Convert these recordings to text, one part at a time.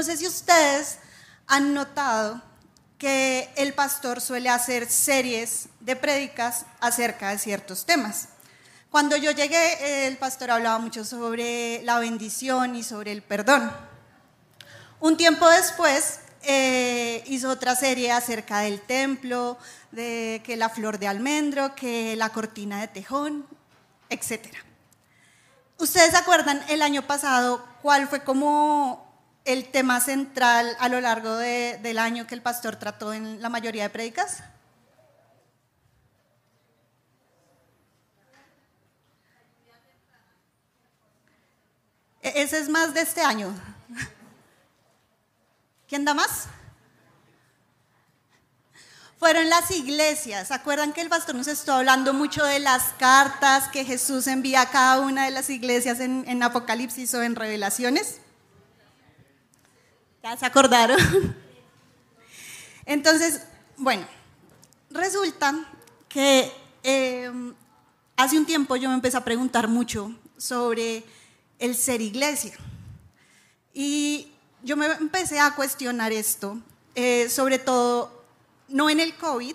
no sé si ustedes han notado que el pastor suele hacer series de prédicas acerca de ciertos temas. Cuando yo llegué, el pastor hablaba mucho sobre la bendición y sobre el perdón. Un tiempo después eh, hizo otra serie acerca del templo, de que la flor de almendro, que la cortina de tejón, etc. ¿Ustedes acuerdan el año pasado cuál fue como el tema central a lo largo del año que el pastor trató en la mayoría de prédicas? E-, ese es más de este año. ¿Quién da más? Fueron las iglesias. ¿Se acuerdan que el pastor nos estuvo hablando mucho de las cartas que Jesús envía a cada una de las iglesias en, en Apocalipsis o en Revelaciones? ¿Ya se acordaron? Entonces, bueno, resulta que em, hace un tiempo yo me empecé a preguntar mucho sobre el ser iglesia. Y yo me empecé a cuestionar esto, eh, sobre todo no en el COVID,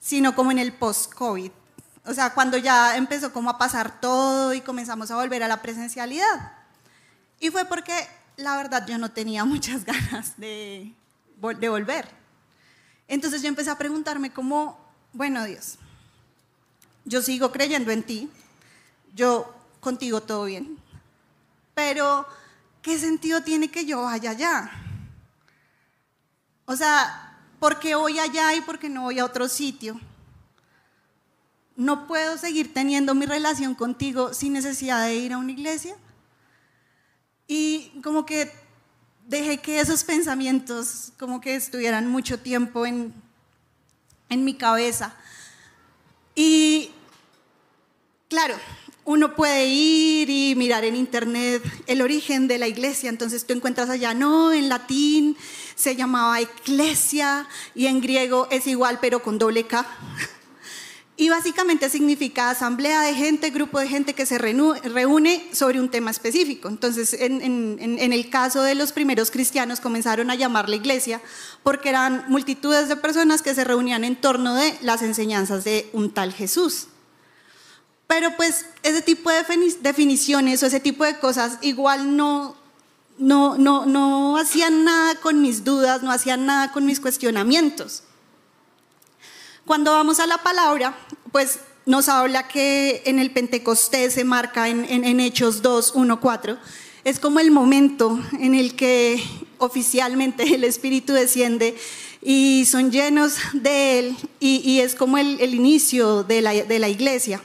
sino como en el post-COVID. O sea, cuando ya empezó como a pasar todo y comenzamos a volver a la presencialidad. Y fue porque la verdad yo no tenía muchas ganas de, volver. Entonces yo empecé a preguntarme como, bueno Dios, yo sigo creyendo en ti, yo contigo todo bien, pero ¿qué sentido tiene que yo vaya allá? O sea, ¿por qué voy allá y por qué no voy a otro sitio? No puedo seguir teniendo mi relación contigo sin necesidad de ir a una iglesia. Y como que dejé que esos pensamientos como que estuvieran mucho tiempo en, en mi cabeza. Y claro, uno puede ir y mirar en internet el origen de la iglesia, entonces tú encuentras allá, no, en latín se llamaba eclesia y en griego es igual pero con doble K. Y básicamente significa asamblea de gente, grupo de gente que se reúne sobre un tema específico. Entonces, en, el caso de los primeros cristianos, comenzaron a llamar la iglesia porque eran multitudes de personas que se reunían en torno de las enseñanzas de un tal Jesús. Pero pues ese tipo de definiciones o ese tipo de cosas igual no, no, no, no hacían nada con mis dudas, no hacían nada con mis cuestionamientos. Cuando vamos a la palabra, pues nos habla que en el Pentecostés se marca en, Hechos 2, 1, 4. Es como el momento en el que oficialmente el Espíritu desciende y son llenos de Él y, es como el, inicio de la, de la iglesia.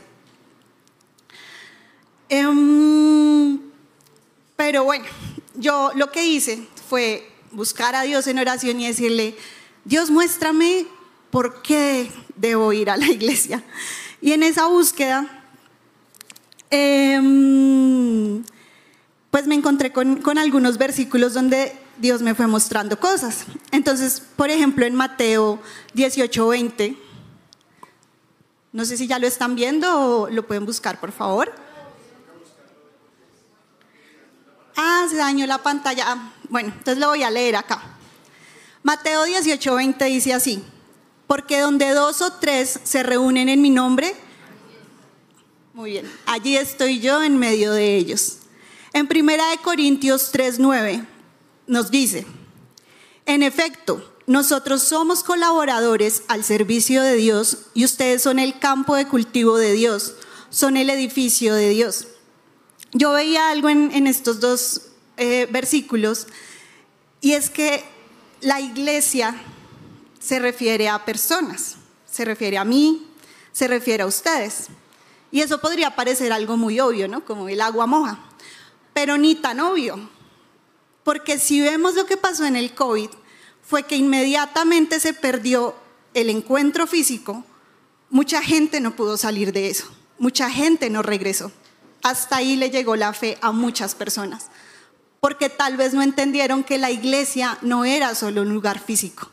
Em, pero bueno, yo lo que hice fue buscar a Dios en oración y decirle, Dios muéstrame ¿por qué debo ir a la iglesia? Y en esa búsqueda, em, pues me encontré con, algunos versículos donde Dios me fue mostrando cosas. Entonces, por ejemplo, en Mateo 18, 20, no sé si ya lo están viendo o lo pueden buscar, por favor. Ah, se dañó la pantalla. Ah, bueno, entonces lo voy a leer acá. Mateo 18, 20 dice así. Porque donde dos o tres se reúnen en mi nombre, muy bien, allí estoy yo en medio de ellos. En Primera de Corintios 3:9 nos dice, en efecto, nosotros somos colaboradores al servicio de Dios y ustedes son el campo de cultivo de Dios, son el edificio de Dios. Yo veía algo en, estos dos eh, versículos y es que la iglesia se refiere a personas, se refiere a mí, se refiere a ustedes. Y eso podría parecer algo muy obvio, ¿no? Como el agua moja, pero ni tan obvio. Porque si vemos lo que pasó en el COVID, fue que inmediatamente se perdió el encuentro físico, mucha gente no pudo salir de eso, mucha gente no regresó. Hasta ahí le llegó la fe a muchas personas, porque tal vez no entendieron que la iglesia no era solo un lugar físico,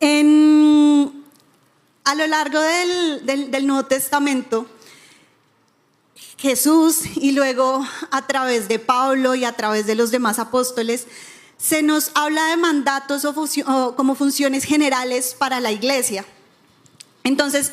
a lo largo del, Nuevo Testamento, Jesús y luego a través de Pablo y a través de los demás apóstoles, se nos habla de mandatos o, como funciones generales para la iglesia. Entonces,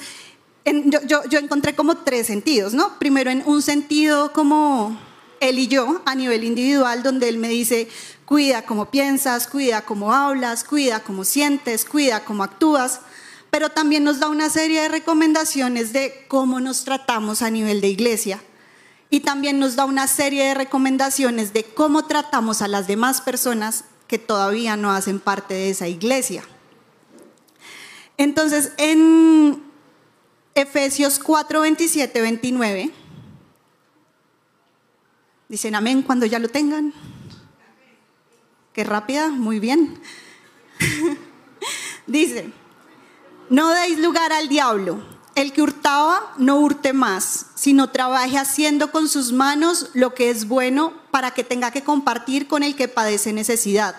yo, yo, encontré como tres sentidos, ¿no? Primero en un sentido como él y yo a nivel individual, donde él me dice, cuida cómo piensas, cuida cómo hablas, cuida cómo sientes, cuida cómo actúas, pero también nos da una serie de recomendaciones de cómo nos tratamos a nivel de iglesia y también nos da una serie de recomendaciones de cómo tratamos a las demás personas que todavía no hacen parte de esa iglesia. Entonces, en Efesios 4, 27, 29, dicen amén cuando ya lo tengan. Qué rápida, muy bien. Dice, no deis lugar al diablo el que hurtaba, no hurte más, sino trabaje haciendo con sus manos lo que es bueno para que tenga que compartir con el que padece necesidad.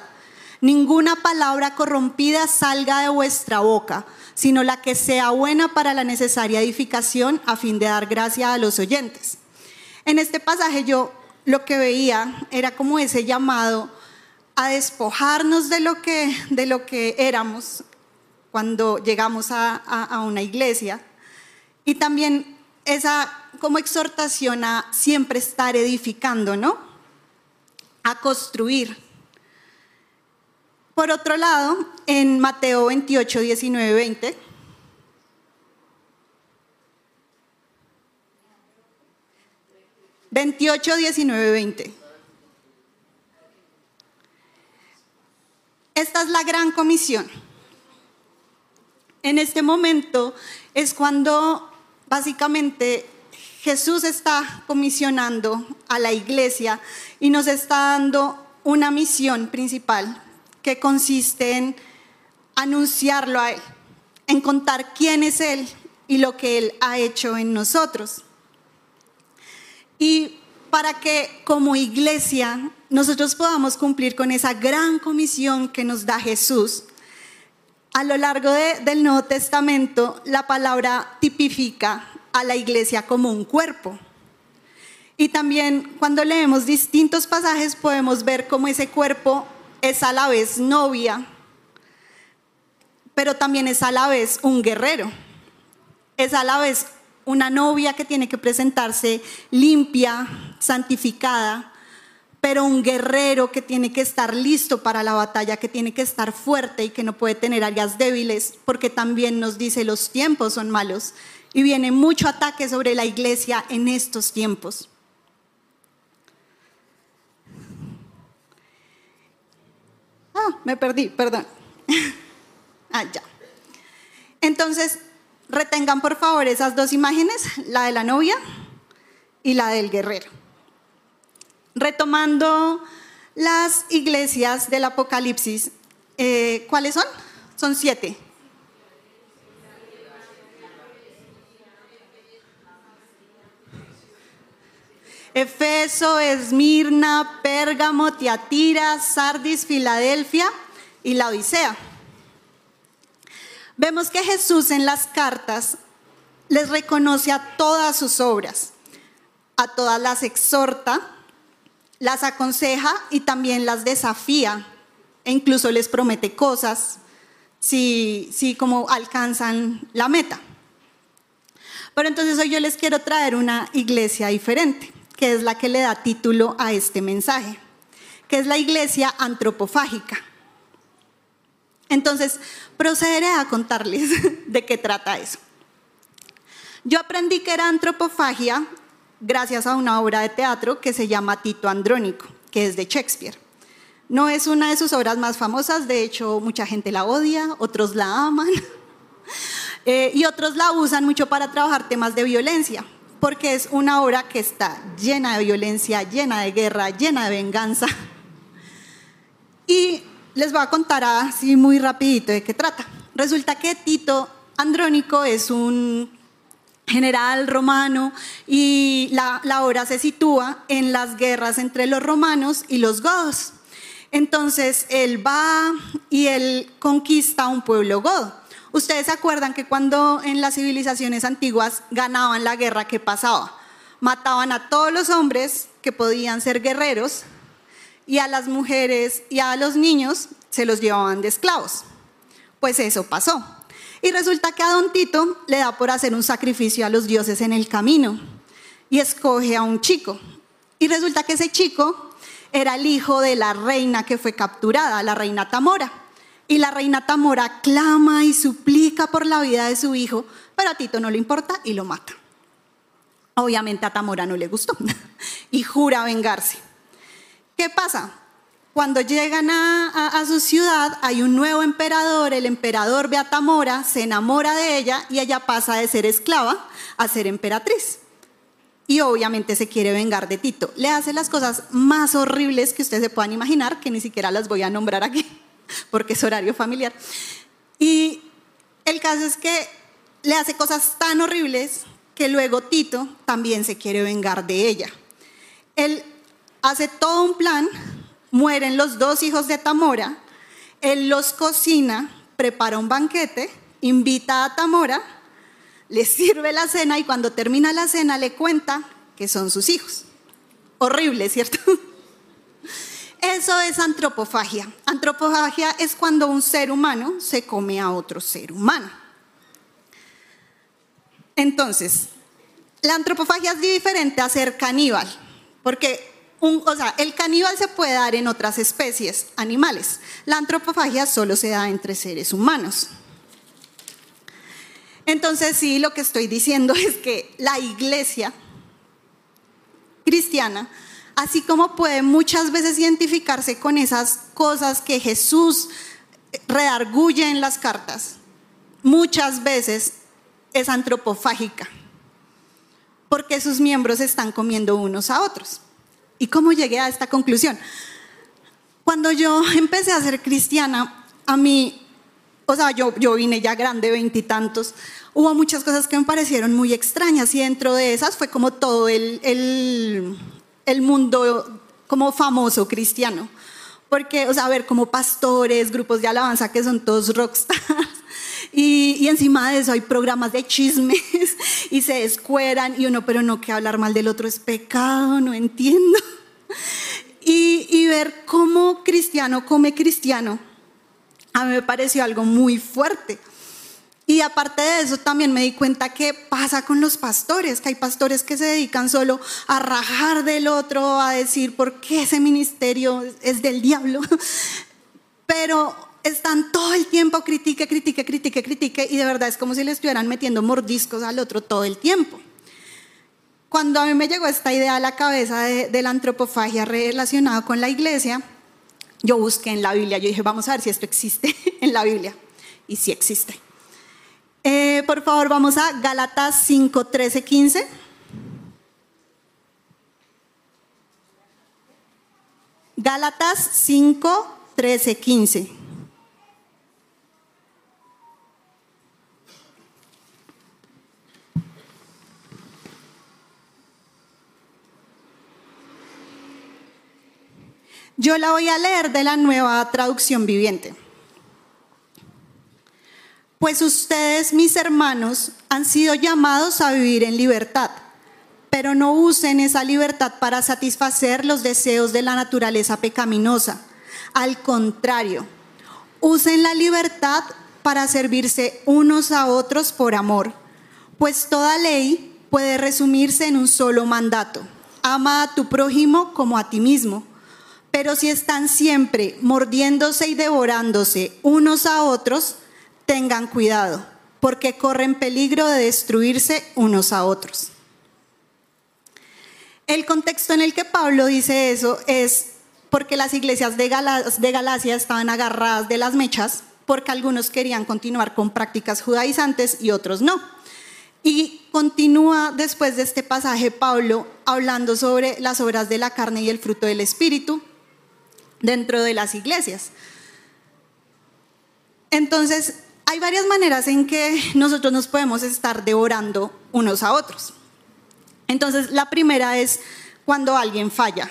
Ninguna palabra corrompida salga de vuestra boca, sino la que sea buena para la necesaria edificación a fin de dar gracia a los oyentes. En este pasaje yo lo que veía era como ese llamado a despojarnos de lo que, de lo que éramos cuando llegamos a, a una iglesia y también esa como exhortación a siempre estar edificando, ¿no? A construir. Por otro lado, en Mateo 28, 19, 20, ...28, 19, 20... Esta es la gran comisión. En este momento es cuando básicamente Jesús está comisionando a la iglesia y nos está dando una misión principal que consiste en anunciarlo a Él, en contar quién es Él y lo que Él ha hecho en nosotros. Y para que como iglesia nosotros podamos cumplir con esa gran comisión que nos da Jesús, a lo largo del Nuevo Testamento, la palabra tipifica a la iglesia como un cuerpo. Y también cuando leemos distintos pasajes podemos ver cómo ese cuerpo es a la vez novia, pero también es a la vez un guerrero. Es a la vez una novia que tiene que presentarse limpia, santificada, pero un guerrero que tiene que estar listo para la batalla, que tiene que estar fuerte y que no puede tener áreas débiles, porque también nos dice los tiempos son malos y viene mucho ataque sobre la iglesia en estos tiempos. Ah, me perdí, perdón. ah, ya. Entonces, retengan por favor esas dos imágenes, la de la novia y la del guerrero retomando las iglesias del Apocalipsis, eh, ¿cuáles son? Son siete. Efeso, Esmirna, Pérgamo, Tiatira, Sardis, Filadelfia y la Odisea. Vemos que Jesús en las cartas les reconoce a todas sus obras, a todas las exhorta las aconseja y también las desafía e incluso les promete cosas si, si como alcanzan la meta. Pero entonces hoy yo les quiero traer una iglesia diferente, que es la que le da título a este mensaje, que es la iglesia antropofágica. Entonces, procederé a contarles de qué trata eso. Yo aprendí que era antropofagia gracias a una obra de teatro que se llama Tito Andrónico, que es de Shakespeare. No es una de sus obras más famosas, de hecho mucha gente la odia, otros la aman eh, y otros la usan mucho para trabajar temas de violencia, porque es una obra que está llena de violencia, llena de guerra, llena de venganza. Y les voy a contar así muy rapidito de qué trata. Resulta que Tito Andrónico es un general romano y la, obra se sitúa en las guerras entre los romanos y los godos. Entonces él va y él conquista un pueblo godo. Ustedes se acuerdan que cuando en las civilizaciones antiguas ganaban la guerra, ¿qué pasaba? mataban a todos los hombres que podían ser guerreros y a las mujeres y a los niños se los llevaban de esclavos. Pues eso pasó. Y resulta que a Don Tito le da por hacer un sacrificio a los dioses en el camino y escoge a un chico. Y resulta que ese chico era el hijo de la reina que fue capturada, la reina Tamora. Y la reina Tamora clama y suplica por la vida de su hijo, pero a Tito no le importa y lo mata. Obviamente a Tamora no le gustó y jura vengarse. ¿Qué pasa? Cuando llegan a, su ciudad hay un nuevo emperador, el emperador ve a Tamora, se enamora de ella y ella pasa de ser esclava a ser emperatriz. Y obviamente se quiere vengar de Tito. Le hace las cosas más horribles que ustedes se puedan imaginar, que ni siquiera las voy a nombrar aquí, porque es horario familiar. Y el caso es que le hace cosas tan horribles que luego Tito también se quiere vengar de ella. Él hace todo un plan mueren los dos hijos de Tamora, él los cocina, prepara un banquete, invita a Tamora, le sirve la cena y cuando termina la cena le cuenta que son sus hijos. Horrible, ¿cierto? Eso es antropofagia. Antropofagia es cuando un ser humano se come a otro ser humano. Entonces, la antropofagia es diferente a ser caníbal, porque o sea, el caníbal se puede dar en otras especies animales. La antropofagia solo se da entre seres humanos. Entonces, sí, lo que estoy diciendo es que la iglesia cristiana, así como puede muchas veces identificarse con esas cosas que Jesús redarguye en las cartas, muchas veces es antropofágica, porque sus miembros están comiendo unos a otros. ¿Y cómo llegué a esta conclusión? Cuando yo empecé a ser cristiana, a mí, o sea, yo, yo vine ya grande, veintitantos, hubo muchas cosas que me parecieron muy extrañas y dentro de esas fue como todo el, el, el mundo como famoso cristiano. Porque, o sea, a ver, como pastores, grupos de alabanza que son todos rockstars, y, y, encima de eso hay programas de chismes y se descueran y uno, pero no que hablar mal del otro es pecado, no entiendo. Y, y ver cómo cristiano come cristiano, a mí me pareció algo muy fuerte. Y aparte de eso, también me di cuenta que pasa con los pastores, que hay pastores que se dedican solo a rajar del otro, a decir por qué ese ministerio es del diablo. Pero están todo el tiempo critique, critique, critique, critique y de verdad es como si le estuvieran metiendo mordiscos al otro todo el tiempo. Cuando a mí me llegó esta idea a la cabeza de, la antropofagia relacionada con la iglesia, yo busqué en la Biblia, yo dije, vamos a ver si esto existe en la Biblia. Y sí existe. Eh, por favor, vamos a Galatas 5, 13, 15. Gálatas 5, 13, 15. Yo la voy a leer de la nueva traducción viviente. Pues ustedes, mis hermanos, han sido llamados a vivir en libertad, pero no usen esa libertad para satisfacer los deseos de la naturaleza pecaminosa. Al contrario, usen la libertad para servirse unos a otros por amor, pues toda ley puede resumirse en un solo mandato. Ama a tu prójimo como a ti mismo. Pero si están siempre mordiéndose y devorándose unos a otros, tengan cuidado, porque corren peligro de destruirse unos a otros. El contexto en el que Pablo dice eso es porque las iglesias de, Galacia estaban agarradas de las mechas, porque algunos querían continuar con prácticas judaizantes y otros no. Y continúa después de este pasaje Pablo hablando sobre las obras de la carne y el fruto del Espíritu, dentro de las iglesias. Entonces, hay varias maneras en que nosotros nos podemos estar devorando unos a otros. Entonces, la primera es cuando alguien falla.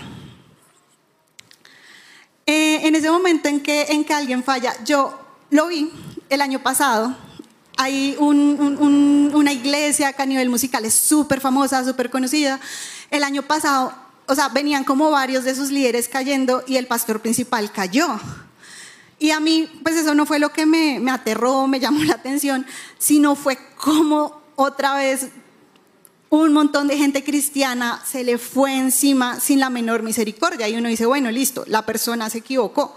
Eh, en ese momento en que, en que alguien falla, yo lo vi el año pasado hay una iglesia a nivel musical es súper famosa, súper conocida. El año pasado, o sea, venían como varios de sus líderes cayendo y el pastor principal cayó. Y a mí, pues eso no fue lo que me, me aterró, me llamó la atención, sino fue como otra vez un montón de gente cristiana se le fue encima sin la menor misericordia. Y uno dice, bueno, listo, la persona se equivocó.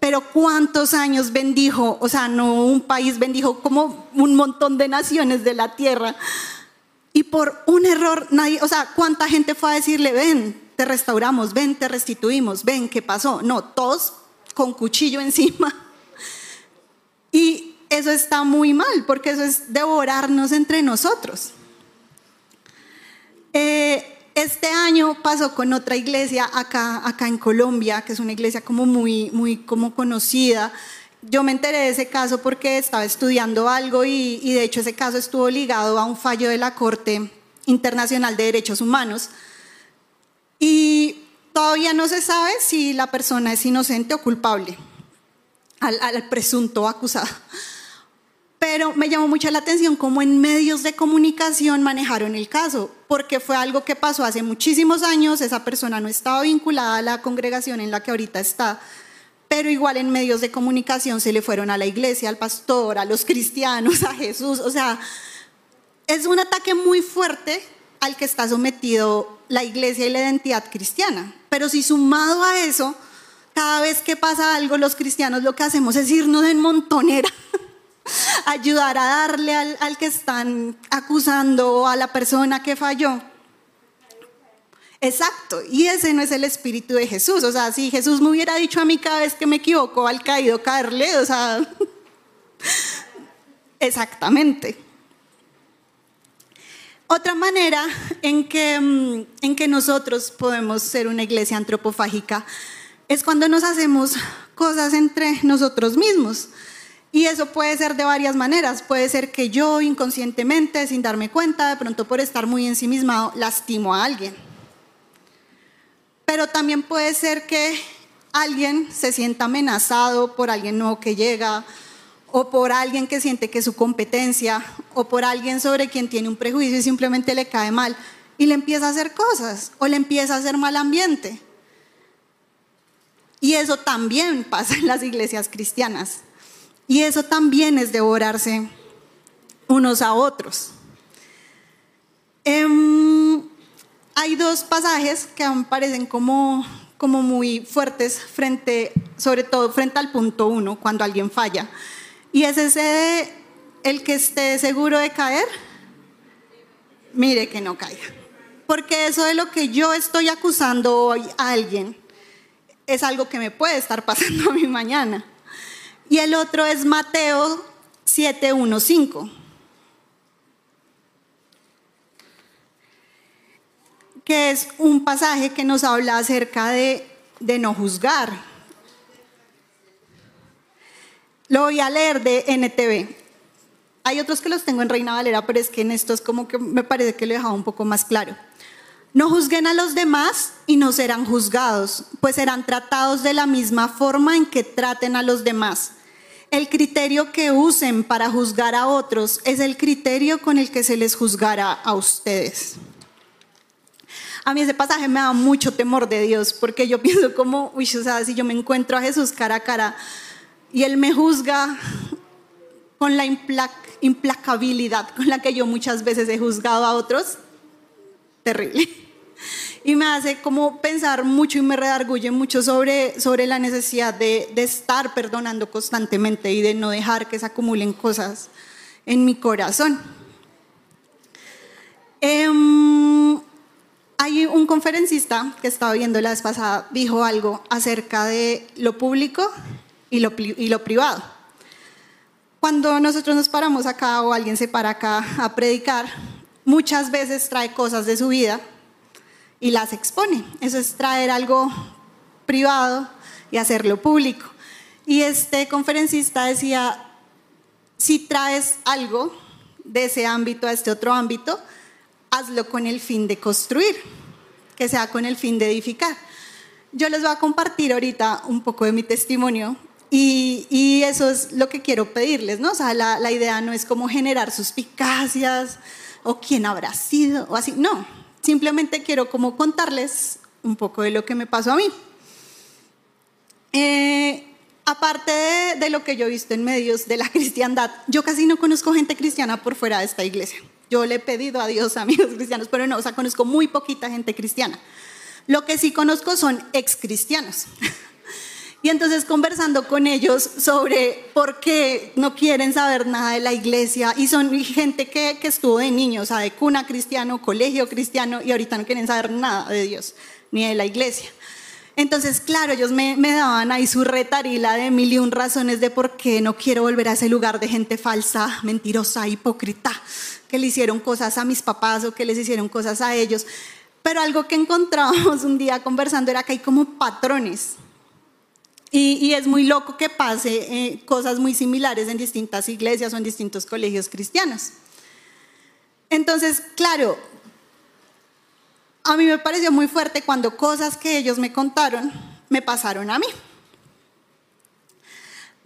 Pero ¿cuántos años bendijo? O sea, no un país bendijo como un montón de naciones de la tierra. Y por un error, nadie, o sea, ¿cuánta gente fue a decirle, ven, te restauramos, ven, te restituimos, ven, ¿qué pasó? No, todos con cuchillo encima. Y eso está muy mal, porque eso es devorarnos entre nosotros. Eh, este año pasó con otra iglesia acá, acá en Colombia, que es una iglesia como muy, muy como conocida. Yo me enteré de ese caso porque estaba estudiando algo y, de hecho ese caso estuvo ligado a un fallo de la Corte Internacional de Derechos Humanos. Y todavía no se sabe si la persona es inocente o culpable, al, al presunto acusado. Pero me llamó mucho la atención cómo en medios de comunicación manejaron el caso, porque fue algo que pasó hace muchísimos años, esa persona no estaba vinculada a la congregación en la que ahorita está, pero igual en medios de comunicación se le fueron a la iglesia, al pastor, a los cristianos, a Jesús, o sea, es un ataque muy fuerte al que está sometido la iglesia y la identidad cristiana. Pero si sumado a eso, cada vez que pasa algo, los cristianos lo que hacemos es irnos en montonera ayudar a darle al, que están acusando o a la persona que falló. Exacto, y ese no es el espíritu de Jesús. O sea, si Jesús me hubiera dicho a mí cada vez que me equivoco al caído caerle, o sea, exactamente. Otra manera en que, mm, en que nosotros podemos ser una iglesia antropofágica es cuando nos hacemos cosas entre nosotros mismos. Y eso puede ser de varias maneras. Puede ser que yo inconscientemente, sin darme cuenta, de pronto por estar muy ensimismado, lastimo a alguien. Pero también puede ser que alguien se sienta amenazado por alguien nuevo que llega, o por alguien que siente que es su competencia, o por alguien sobre quien tiene un prejuicio y simplemente le cae mal, y le empieza a hacer cosas, o le empieza a hacer mal ambiente. Y eso también pasa en las iglesias cristianas. Y eso también es devorarse unos a otros. Em, hay dos pasajes que me parecen como, como muy fuertes frente, sobre todo frente al punto uno, cuando alguien falla. Y es ese de el que esté seguro de caer, mire que no caiga. Porque eso de lo que yo estoy acusando hoy a alguien es algo que me puede estar pasando a mí mañana y el otro es Mateo 715. Que es un pasaje que nos habla acerca de, de no juzgar. Lo voy a leer de NTV. Hay otros que los tengo en Reina Valera, pero es que en estos como que me parece que lo he dejado un poco más claro. No juzguen a los demás y no serán juzgados, pues serán tratados de la misma forma en que traten a los demás. El criterio que usen para juzgar a otros es el criterio con el que se les juzgará a ustedes. A mí ese pasaje me da mucho temor de Dios, porque yo pienso como, uy, o sea, si yo me encuentro a Jesús cara a cara y Él me juzga con la implacabilidad con la que yo muchas veces he juzgado a otros, terrible y me hace como pensar mucho y me redarguye mucho sobre, sobre la necesidad de, de estar perdonando constantemente y de no dejar que se acumulen cosas en mi corazón. Em, hay un conferencista que estaba viendo la vez pasada, dijo algo acerca de lo público y lo, y lo privado. Cuando nosotros nos paramos acá o alguien se para acá a predicar, muchas veces trae cosas de su vida y las expone. Eso es traer algo privado y hacerlo público. Y este conferencista decía, si traes algo de ese ámbito a este otro ámbito, hazlo con el fin de construir, que sea con el fin de edificar. Yo les voy a compartir ahorita un poco de mi testimonio Y, eso es lo que quiero pedirles, ¿no? O sea, la, la idea no es como generar suspicacias o quién habrá sido o así, no. Simplemente quiero como contarles un poco de lo que me pasó a mí. Eh, aparte de, lo que yo he visto en medios de la cristiandad, yo casi no conozco gente cristiana por fuera de esta iglesia. Yo le he pedido a Dios amigos cristianos, pero no, o sea, conozco muy poquita gente cristiana. Lo que sí conozco son ex cristianos. Y entonces conversando con ellos sobre por qué no quieren saber nada de la iglesia y son gente que, que estuvo de niños, o sea, de cuna cristiano, colegio cristiano y ahorita no quieren saber nada de Dios ni de la iglesia. Entonces, claro, ellos me, daban ahí su retarila de mil y un razones de por qué no quiero volver a ese lugar de gente falsa, mentirosa, hipócrita, que le hicieron cosas a mis papás o que les hicieron cosas a ellos. Pero algo que encontrábamos un día conversando era que hay como patrones. Y, es muy loco que pase eh, cosas muy similares en distintas iglesias o en distintos colegios cristianos. Entonces, claro, a mí me pareció muy fuerte cuando cosas que ellos me contaron me pasaron a mí.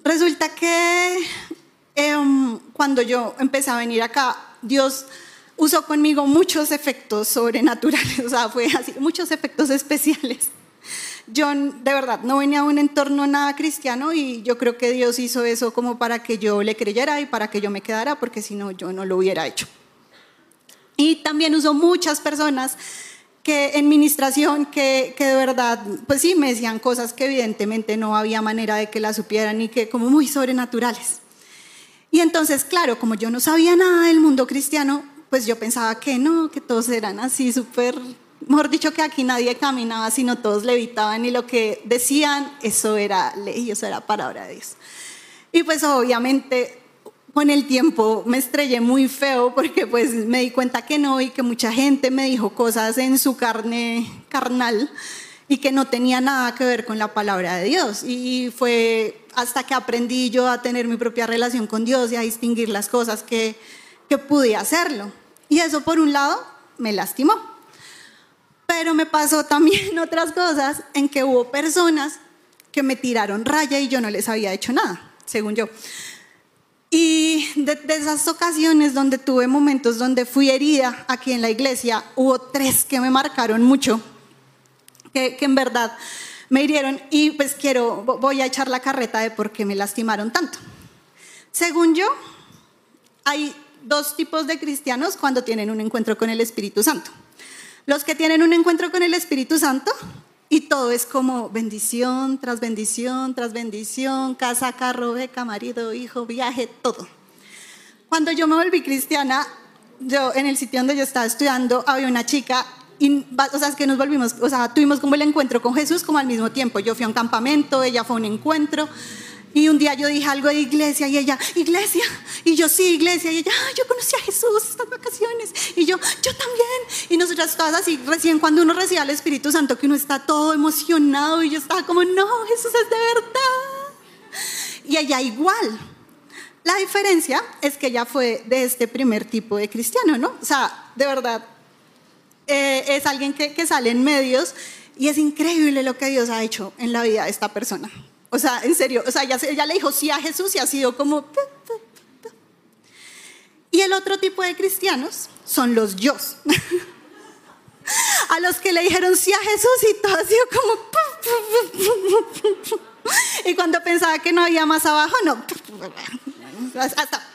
Resulta que em, cuando yo empecé a venir acá, Dios usó conmigo muchos efectos sobrenaturales, o sea, fue así, muchos efectos especiales. Yo de verdad no venía a un entorno nada cristiano y yo creo que Dios hizo eso como para que yo le creyera y para que yo me quedara, porque si no, yo no lo hubiera hecho. Y también usó muchas personas que en administración, que, que, de verdad, pues sí, me decían cosas que evidentemente no había manera de que las supieran y que como muy sobrenaturales. Y entonces, claro, como yo no sabía nada del mundo cristiano, pues yo pensaba que no, que todos eran así súper, mejor dicho, que aquí nadie caminaba, sino todos levitaban y lo que decían, eso era ley, eso era palabra de Dios. Y pues obviamente con el tiempo me estrellé muy feo porque pues me di cuenta que no y que mucha gente me dijo cosas en su carne carnal y que no tenía nada que ver con la palabra de Dios. Y fue hasta que aprendí yo a tener mi propia relación con Dios y a distinguir las cosas que, que pude hacerlo. Y eso por un lado me lastimó. Pero me pasó también otras cosas en que hubo personas que me tiraron raya y yo no les había hecho nada, según yo. Y de, esas ocasiones donde tuve momentos donde fui herida aquí en la iglesia, hubo tres que me marcaron mucho, que, que en verdad me hirieron y pues quiero, voy a echar la carreta de por qué me lastimaron tanto. Según yo, hay dos tipos de cristianos cuando tienen un encuentro con el Espíritu Santo. Los que tienen un encuentro con el Espíritu Santo y todo es como bendición tras bendición tras bendición, casa, carro, beca, marido, hijo, viaje, todo. Cuando yo me volví cristiana, yo en el sitio donde yo estaba estudiando había una chica y, o sea, que nos volvimos, o sea, tuvimos como el encuentro con Jesús como al mismo tiempo. Yo fui a un campamento, ella fue a un encuentro y un día yo dije algo de iglesia y ella, iglesia. Y yo, sí, iglesia. Y ella, yo conocí a Jesús estas vacaciones. Y yo, yo también. Y nosotras todas así, recién cuando uno recibe al Espíritu Santo, que uno está todo emocionado y yo estaba como, no, Jesús es de verdad. Y ella igual. La diferencia es que ella fue de este primer tipo de cristiano, ¿no? O sea, de verdad, eh, es alguien que, que sale en medios y es increíble lo que Dios ha hecho en la vida de esta persona. O sea, en serio, o sea, ella, le dijo sí a Jesús y ha sido como... Y el otro tipo de cristianos son los yo. a los que le dijeron sí a Jesús y todo ha sido como... y cuando pensaba que no había más abajo, no. Hasta...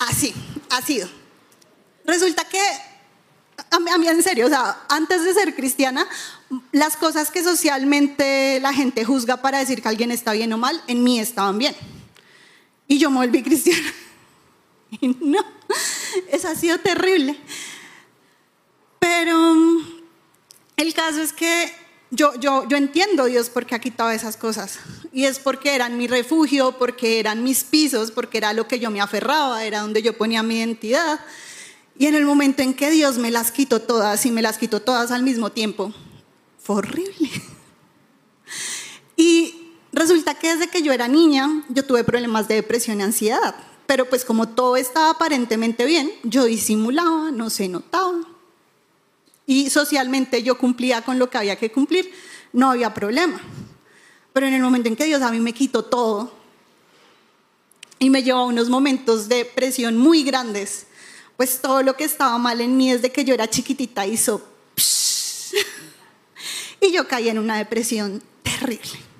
Así, ha sido. Resulta que a mí, en serio, o sea, antes de ser cristiana, las cosas que socialmente la gente juzga para decir que alguien está bien o mal, en mí estaban bien. Y yo me volví cristiana. No, eso ha sido terrible. Pero mm, el caso es que yo, yo, yo entiendo Dios porque ha quitado esas cosas. Y es porque eran mi refugio, porque eran mis pisos, porque era lo que yo me aferraba, era donde yo ponía mi identidad. Y en el momento en que Dios me las quitó todas y me las quitó todas al mismo tiempo, fue horrible. Y resulta que desde que yo era niña, yo tuve problemas de depresión y ansiedad. Pero pues como todo estaba aparentemente bien, yo disimulaba, no se notaba. Y socialmente yo cumplía con lo que había que cumplir, no había problema. Pero en el momento en que Dios a mí me quitó todo y me llevó a unos momentos de presión muy grandes, pues todo lo que estaba mal en mí desde que yo era chiquitita hizo... y yo caí en una depresión terrible.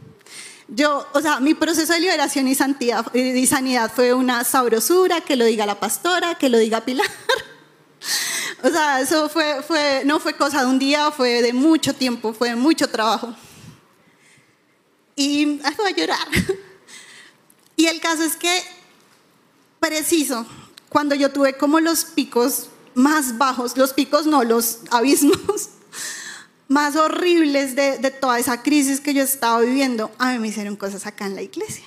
Yo, o sea, mi proceso de liberación y, santidad, y sanidad fue una sabrosura, que lo diga la pastora, que lo diga Pilar. o sea, eso fue, fue, no fue cosa de un día, fue de mucho tiempo, fue mucho trabajo. Y ay, voy a llorar. y el caso es que, preciso, cuando yo tuve como los picos más bajos, los picos no, los abismos más horribles de, de toda esa crisis que yo estaba viviendo, a mí me hicieron cosas acá en la iglesia.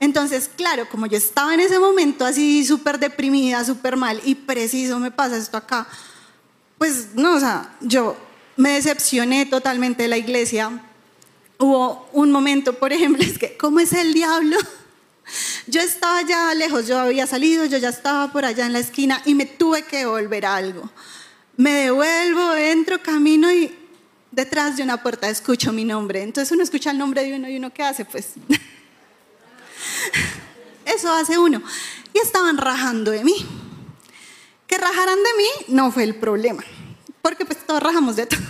Entonces, claro, como yo estaba en ese momento así súper deprimida, súper mal, y preciso me pasa esto acá, pues no, o sea, yo me decepcioné totalmente de la iglesia. Hubo un momento, por ejemplo, es que, ¿cómo es el diablo? Yo estaba ya lejos, yo había salido, yo ya estaba por allá en la esquina y me tuve que volver a algo me devuelvo, entro, camino y detrás de una puerta escucho mi nombre. Entonces uno escucha el nombre de uno y uno qué hace, pues eso hace uno. Y estaban rajando de mí. Que rajaran de mí no fue el problema, porque pues todos rajamos de todo.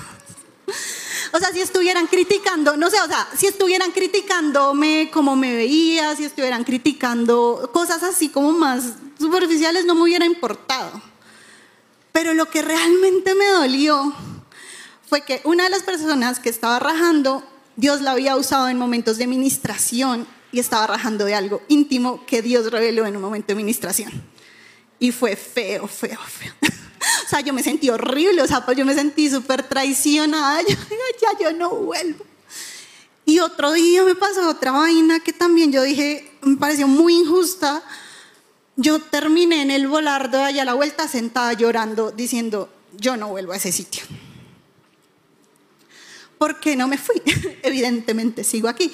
O sea, si estuvieran criticando, no sé, o sea, si estuvieran criticándome como me veía, si estuvieran criticando cosas así como más superficiales, no me hubiera importado. Pero lo que realmente me dolió fue que una de las personas que estaba rajando, Dios la había usado en momentos de ministración y estaba rajando de algo íntimo que Dios reveló en un momento de ministración. Y fue feo, feo, feo. O sea, yo me sentí horrible, o sea, pues yo me sentí súper traicionada, yo, ya yo no vuelvo. Y otro día me pasó otra vaina que también yo dije, me pareció muy injusta, yo terminé en el volardo allá la vuelta sentada llorando, diciendo, yo no vuelvo a ese sitio. ¿Por qué no me fui? Evidentemente sigo aquí.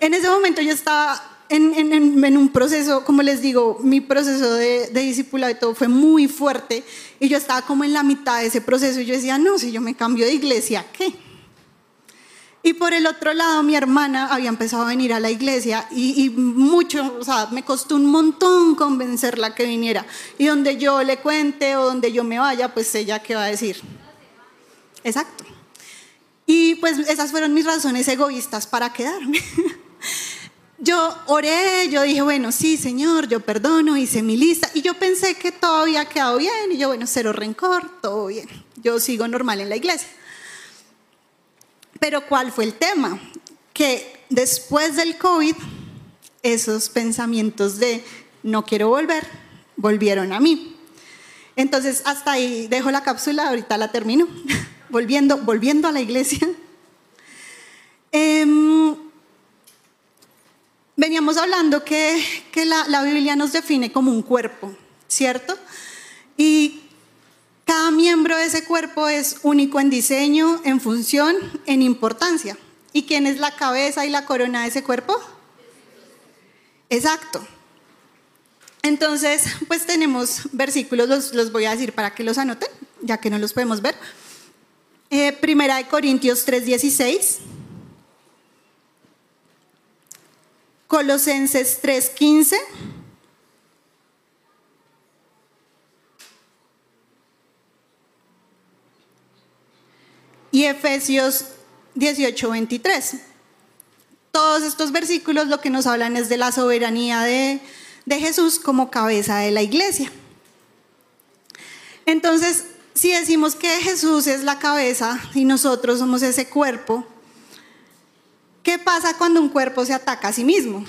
En ese momento yo estaba en, un proceso, como les digo, mi proceso de, de y todo fue muy fuerte y yo estaba como en la mitad de ese proceso y yo decía, no, si yo me cambio de iglesia, ¿qué? Y por el otro lado, mi hermana había empezado a venir a la iglesia y, mucho, o sea, me costó un montón convencerla que viniera. Y donde yo le cuente o donde yo me vaya, pues ella qué va a decir. Exacto. Y pues esas fueron mis razones egoístas para quedarme. yo oré, yo dije, bueno, sí, Señor, yo perdono, hice mi lista. Y yo pensé que todo había quedado bien. Y yo, bueno, cero rencor, todo bien. Yo sigo normal en la iglesia. Pero ¿cuál fue el tema? Que después del COVID, esos pensamientos de no quiero volver, volvieron a mí. Entonces, hasta ahí dejo la cápsula, ahorita la termino, volviendo, volviendo a la iglesia. Em, veníamos hablando que, que la, la Biblia nos define como un cuerpo, ¿cierto? Y cada miembro de ese cuerpo es único en diseño, en función, en importancia. ¿Y quién es la cabeza y la corona de ese cuerpo? Exacto. Entonces, pues tenemos versículos, los, voy a decir para que los anoten, ya que no los podemos ver. Eh, primera de Corintios 3:16. Colosenses 3:15. Y Efesios 18, 23. Todos estos versículos lo que nos hablan es de la soberanía de, de Jesús como cabeza de la iglesia. Entonces, si decimos que Jesús es la cabeza y nosotros somos ese cuerpo, ¿qué pasa cuando un cuerpo se ataca a sí mismo?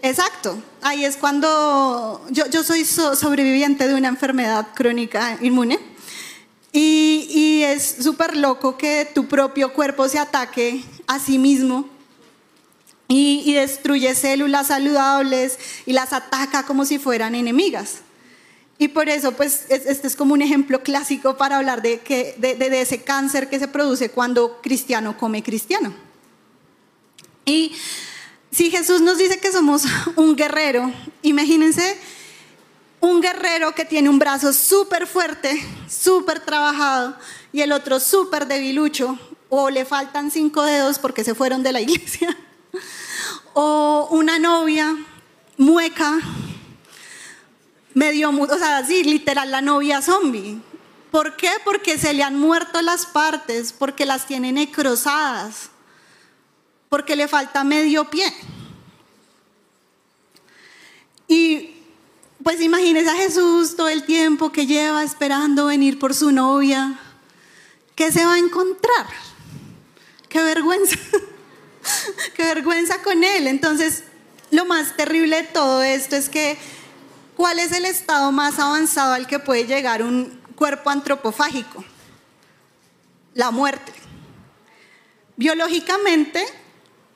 Exacto, ahí es cuando yo, yo soy sobreviviente de una enfermedad crónica inmune y, es súper loco que tu propio cuerpo se ataque a sí mismo y, destruye células saludables y las ataca como si fueran enemigas. Y por eso, pues, este es como un ejemplo clásico para hablar de, que, de, ese cáncer que se produce cuando cristiano come cristiano. Y si Jesús nos dice que somos un guerrero, imagínense un guerrero que tiene un brazo súper fuerte, súper trabajado, y el otro súper debilucho, o le faltan cinco dedos porque se fueron de la iglesia, o una novia mueca, medio, o sea, sí, literal, la novia zombie. ¿Por qué? Porque se le han muerto las partes, porque las tiene necrosadas, porque le falta medio pie. Y pues imagínese a Jesús todo el tiempo que lleva esperando venir por su novia. ¿Qué se va a encontrar? Qué vergüenza. Qué vergüenza con él. Entonces, lo más terrible de todo esto es que, ¿cuál es el estado más avanzado al que puede llegar un cuerpo antropofágico? La muerte. Biológicamente,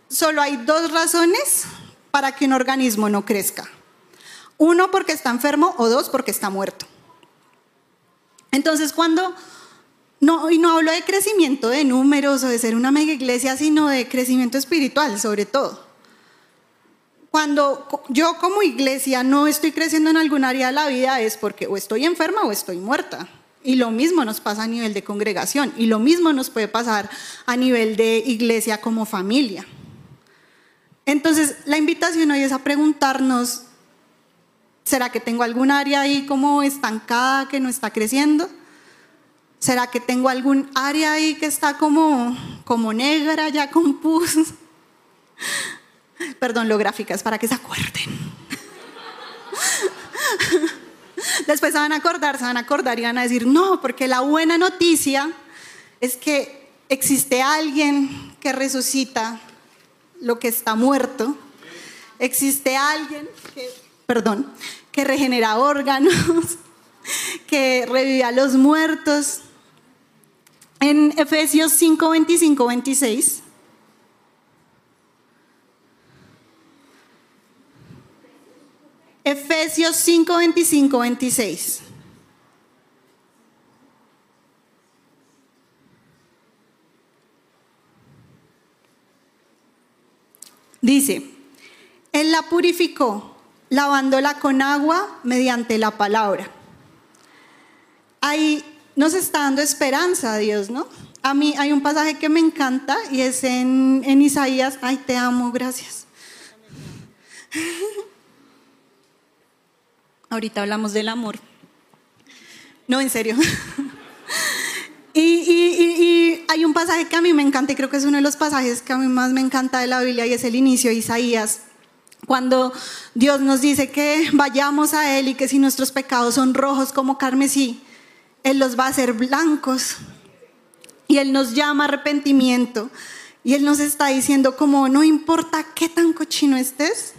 solo hay dos razones para que un organismo no crezca. Uno, porque está enfermo o dos, porque está muerto. Entonces, cuando, no, y no hablo de crecimiento de números o de ser una mega iglesia, sino de crecimiento espiritual, sobre todo. Cuando yo como iglesia no estoy creciendo en algún área de la vida es porque o estoy enferma o estoy muerta. Y lo mismo nos pasa a nivel de congregación y lo mismo nos puede pasar a nivel de iglesia como familia. Entonces, la invitación hoy es a preguntarnos ¿Será que tengo algún área ahí como estancada que no está creciendo? ¿Será que tengo algún área ahí que está como, como negra ya con pus? Perdón, lo gráficas para que se acuerden. Después se van a acordar, se van a acordar y van a decir, no, porque la buena noticia es que existe alguien que resucita lo que está muerto. Existe alguien que, perdón, que regenera órganos, que revive a los muertos. En Efesios 5, 25, 26. Efesios 5, 25, 26. Dice, Él la purificó lavándola con agua mediante la palabra. Ahí nos está dando esperanza a Dios, ¿no? A mí hay un pasaje que me encanta y es en, en Isaías, ay, te amo, gracias. Ahorita hablamos del amor. No, en serio. y, y, hay un pasaje que a mí me encanta y creo que es uno de los pasajes que a mí más me encanta de la Biblia y es el inicio de Isaías cuando Dios nos dice que vayamos a Él y que si nuestros pecados son rojos como carmesí, Él los va a hacer blancos. Y Él nos llama arrepentimiento. Y Él nos está diciendo como, no importa qué tan cochino estés,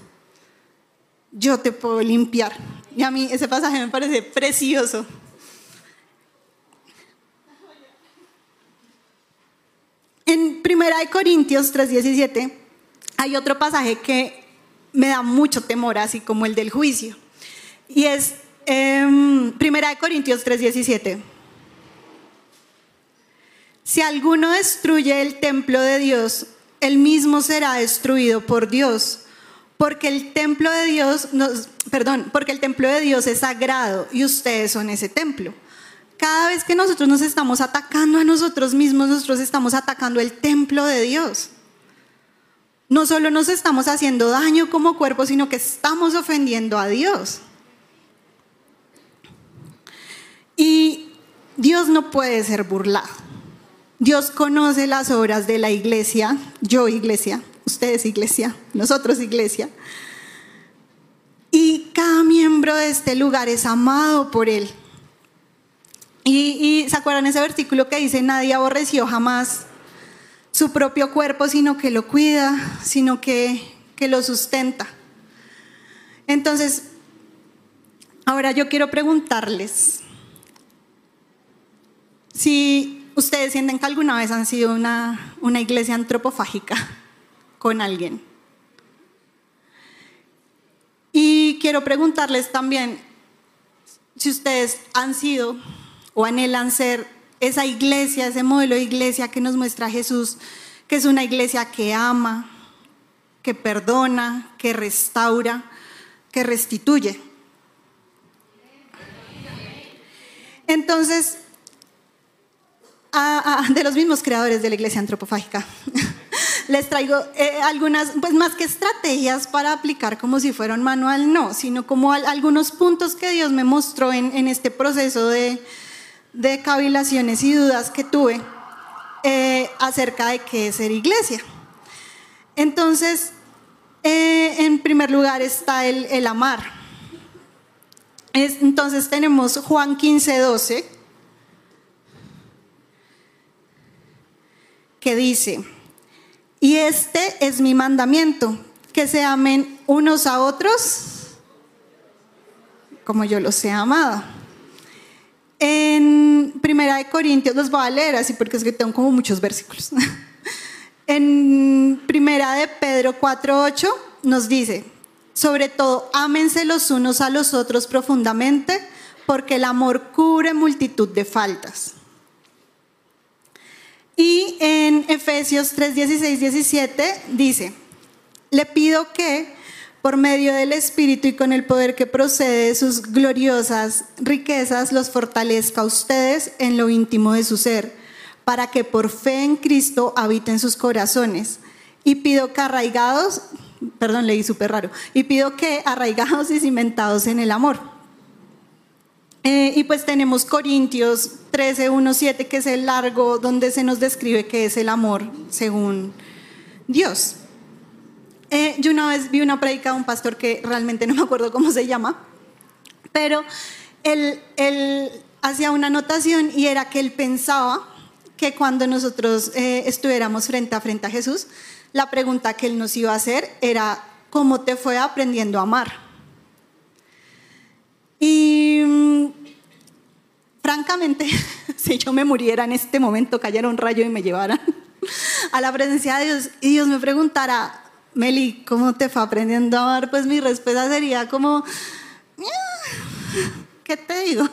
yo te puedo limpiar. Y a mí ese pasaje me parece precioso. En 1 Corintios 3:17 hay otro pasaje que me da mucho temor, así como el del juicio. Y es eh, Primera de Corintios 3:17. Si alguno destruye el templo de Dios, él mismo será destruido por Dios, porque el templo de Dios, perdón, porque el templo de Dios es sagrado y ustedes son ese templo. Cada vez que nosotros nos estamos atacando a nosotros mismos, nosotros estamos atacando el templo de Dios no solo nos estamos haciendo daño como cuerpo, sino que estamos ofendiendo a Dios. Y Dios no puede ser burlado. Dios conoce las obras de la iglesia, yo iglesia, ustedes iglesia, nosotros iglesia. Y cada miembro de este lugar es amado por Él. Y, y, se acuerdan ese versículo que dice, nadie aborreció jamás su propio cuerpo, sino que lo cuida, sino que, que lo sustenta. Entonces, ahora yo quiero preguntarles si ustedes sienten que alguna vez han sido una, una iglesia antropofágica con alguien. Y quiero preguntarles también si ustedes han sido o anhelan ser esa iglesia, ese modelo de iglesia que nos muestra Jesús, que es una iglesia que ama, que perdona, que restaura, que restituye. Entonces, de los mismos creadores de la iglesia antropofágica. Les traigo eh, algunas, pues más que estrategias para aplicar como si fuera un manual, no, sino como algunos puntos que Dios me mostró en, este proceso de, de, cavilaciones y dudas que tuve eh, acerca de qué es ser iglesia. Entonces, eh, en primer lugar está el, el amar. entonces tenemos Juan 15, 12 que dice, y este es mi mandamiento, que se amen unos a otros como yo los he amado. En Primera de Corintios, los voy a leer así porque es que tengo como muchos versículos. en Primera de Pedro 4.8 nos dice, sobre todo, ámense los unos a los otros profundamente, porque el amor cubre multitud de faltas. Y en Efesios 3, 16, 17 dice, le pido que por medio del Espíritu y con el poder que procede de sus gloriosas riquezas, los fortalezca a ustedes en lo íntimo de su ser, para que por fe en Cristo habiten sus corazones. Y pido que arraigados, perdón, leí súper raro, y pido que arraigados y cimentados en el amor eh, y pues tenemos Corintios 13, 1, 7, que es el largo donde se nos describe qué es el amor según Dios. Eh, yo una vez vi una predica de un pastor que realmente no me acuerdo cómo se llama, pero él, él hacía una anotación y era que él pensaba que cuando nosotros eh, estuviéramos frente a frente a Jesús, la pregunta que él nos iba a hacer era, ¿cómo te fue aprendiendo a amar? Y mm, francamente, si yo me muriera en este momento, cayera un rayo y me llevara a la presencia de Dios y Dios me preguntara, Meli, ¿cómo te fue aprendiendo a amar? Pues mi respuesta sería como, ¿qué te digo?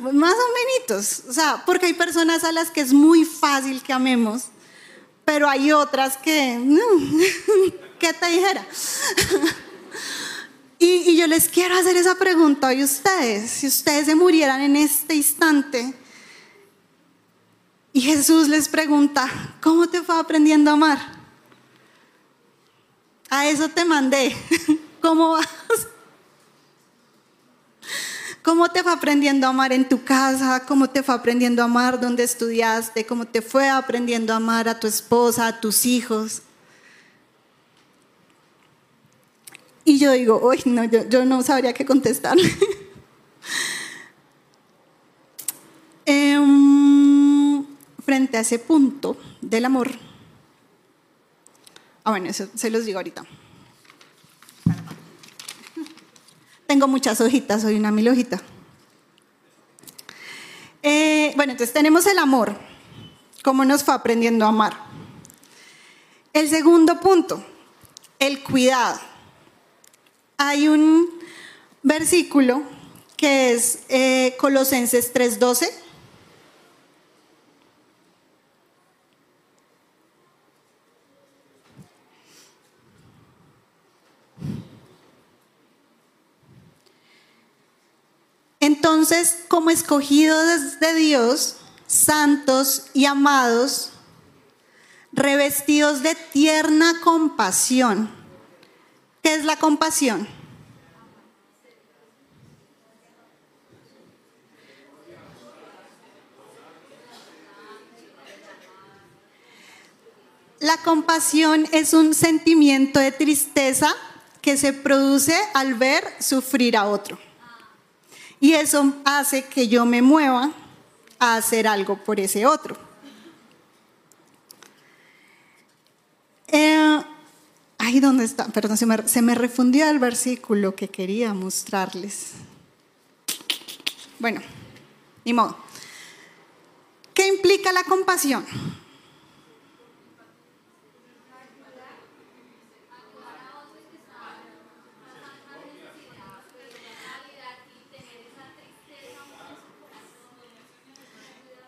Más o menos. O sea, porque hay personas a las que es muy fácil que amemos, pero hay otras que, ¿qué te dijera? Y, yo les quiero hacer esa pregunta hoy ustedes. Si ustedes se murieran en este instante y Jesús les pregunta, ¿cómo te fue aprendiendo a amar? A eso te mandé. ¿Cómo vas? ¿Cómo te fue aprendiendo a amar en tu casa? ¿Cómo te fue aprendiendo a amar donde estudiaste? ¿Cómo te fue aprendiendo a amar a tu esposa, a tus hijos? Y yo digo, uy, no, yo, no sabría qué contestar. Em, frente a ese punto del amor, ah, bueno, eso se los digo ahorita. Tengo muchas hojitas, soy una mil hojita. Eh, bueno, entonces tenemos el amor, cómo nos fue aprendiendo a amar. El segundo punto, el cuidado hay un versículo que es eh, Colosenses 3:12. Entonces, como escogidos de Dios, santos y amados, revestidos de tierna compasión, ¿Qué es la compasión? La compasión es un sentimiento de tristeza que se produce al ver sufrir a otro. Y eso hace que yo me mueva a hacer algo por ese otro. Eh, Ay, ¿dónde está? Perdón, se me, se me refundió el versículo que quería mostrarles. Bueno, ni modo. ¿Qué implica la compasión?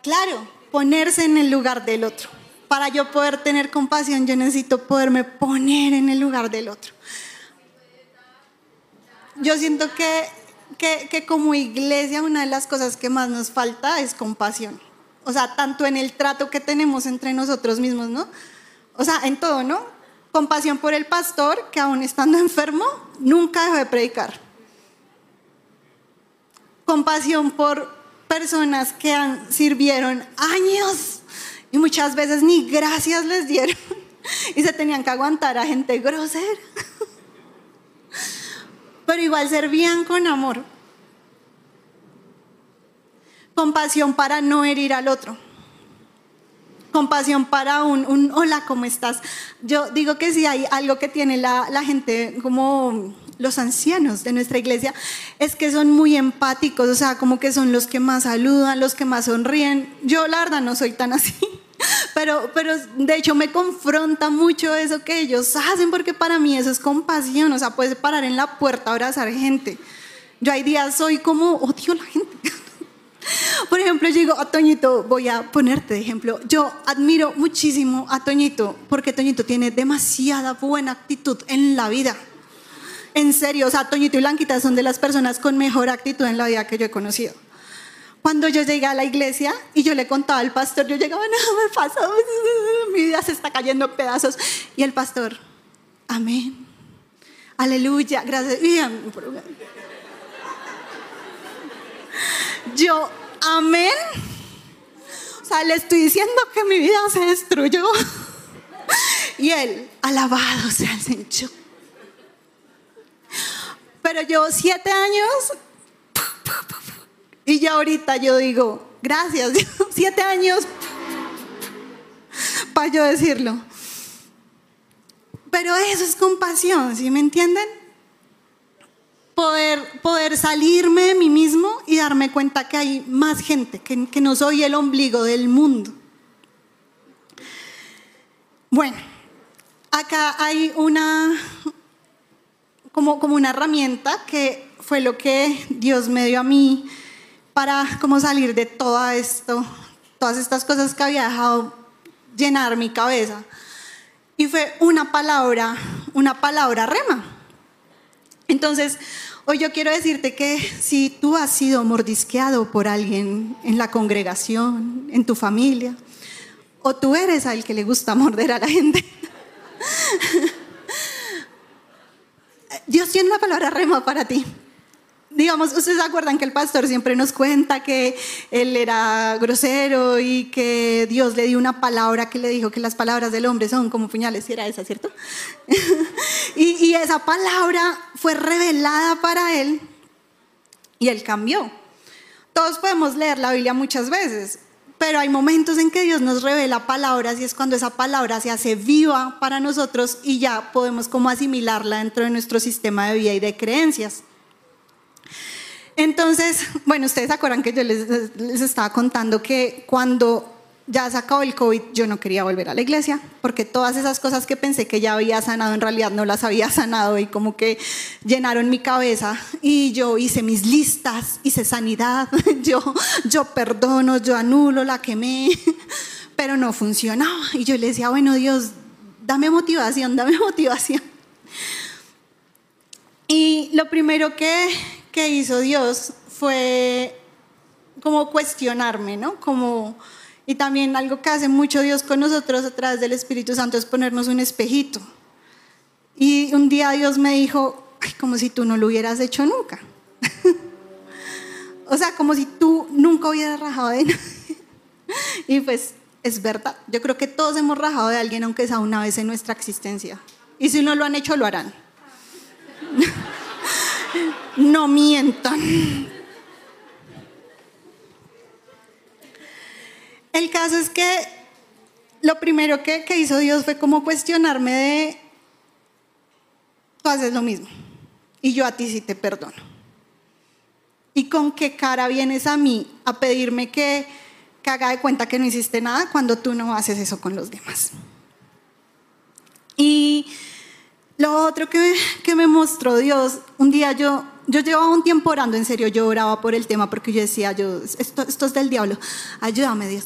Claro, ponerse en el lugar del otro para yo poder tener compasión, yo necesito poderme poner en el lugar del otro. Yo siento que, que, como iglesia una de las cosas que más nos falta es compasión. O sea, tanto en el trato que tenemos entre nosotros mismos, ¿no? O sea, en todo, ¿no? Compasión por el pastor que aún estando enfermo, nunca dejó de predicar. Compasión por personas que han, sirvieron años y muchas veces ni gracias les dieron y se tenían que aguantar a gente grosera. Pero igual servían con amor. Compasión para no herir al otro. Compasión para un, un hola, ¿cómo estás? Yo digo que si hay algo que tiene la, gente como los ancianos de nuestra iglesia es que son muy empáticos, o sea, como que son los que más saludan, los que más sonríen. Yo la verdad no soy tan así, pero, pero de hecho me confronta mucho eso que ellos hacen porque para mí eso es compasión, o sea, puedes parar en la puerta abrazar gente. Yo hay días soy como odio a la gente. Por ejemplo, yo digo a Toñito, voy a ponerte de ejemplo. Yo admiro muchísimo a Toñito porque Toñito tiene demasiada buena actitud en la vida. En serio, o sea, Toñito y Blanquita son de las personas con mejor actitud en la vida que yo he conocido. Cuando yo llegué a la iglesia y yo le contaba al pastor, yo llegaba, no me pasa, mi vida se está cayendo en pedazos. Y el pastor, amén, aleluya, gracias. Yo, amén. O sea, le estoy diciendo que mi vida se destruyó. Y él, alabado sea el. Pero llevo siete años y ya ahorita yo digo, gracias, siete años para yo decirlo. Pero eso es compasión, ¿sí me entienden? Poder, poder salirme de mí mismo y darme cuenta que hay más gente, que, que no soy el ombligo del mundo. Bueno, acá hay una, como, como una herramienta que fue lo que Dios me dio a mí para como salir de todo esto, todas estas cosas que había dejado llenar mi cabeza. Y fue una palabra, una palabra rema. Entonces, hoy yo quiero decirte que si tú has sido mordisqueado por alguien en la congregación, en tu familia, o tú eres al que le gusta morder a la gente, Dios tiene una palabra rema para ti. Digamos, ustedes acuerdan que el pastor siempre nos cuenta que él era grosero y que Dios le dio una palabra que le dijo que las palabras del hombre son como puñales, y era esa, ¿cierto? y, y esa palabra fue revelada para él y él cambió. Todos podemos leer la Biblia muchas veces, pero hay momentos en que Dios nos revela palabras y es cuando esa palabra se hace viva para nosotros y ya podemos como asimilarla dentro de nuestro sistema de vida y de creencias. Entonces, bueno, ustedes acuerdan que yo les, les estaba contando que cuando ya se acabó el COVID, yo no quería volver a la iglesia, porque todas esas cosas que pensé que ya había sanado, en realidad no las había sanado y como que llenaron mi cabeza. Y yo hice mis listas, hice sanidad, yo, yo perdono, yo anulo, la quemé, pero no funcionaba. Y yo le decía, bueno Dios, dame motivación, dame motivación. Y lo primero que, que hizo Dios fue como cuestionarme, ¿no? Como y también algo que hace mucho Dios con nosotros a través del Espíritu Santo es ponernos un espejito. Y un día Dios me dijo, como si tú no lo hubieras hecho nunca. o sea, como si tú nunca hubieras rajado de nadie. y pues es verdad. Yo creo que todos hemos rajado de alguien, aunque sea una vez en nuestra existencia. Y si no lo han hecho, lo harán. no mientan. El caso es que lo primero que, hizo Dios fue como cuestionarme de, tú haces lo mismo y yo a ti sí te perdono. ¿Y con qué cara vienes a mí a pedirme que, que haga de cuenta que no hiciste nada cuando tú no haces eso con los demás? Y lo otro que que me mostró Dios, un día yo yo llevaba un tiempo orando, en serio, yo oraba por el tema porque yo decía, yo, esto, esto es del diablo, ayúdame Dios.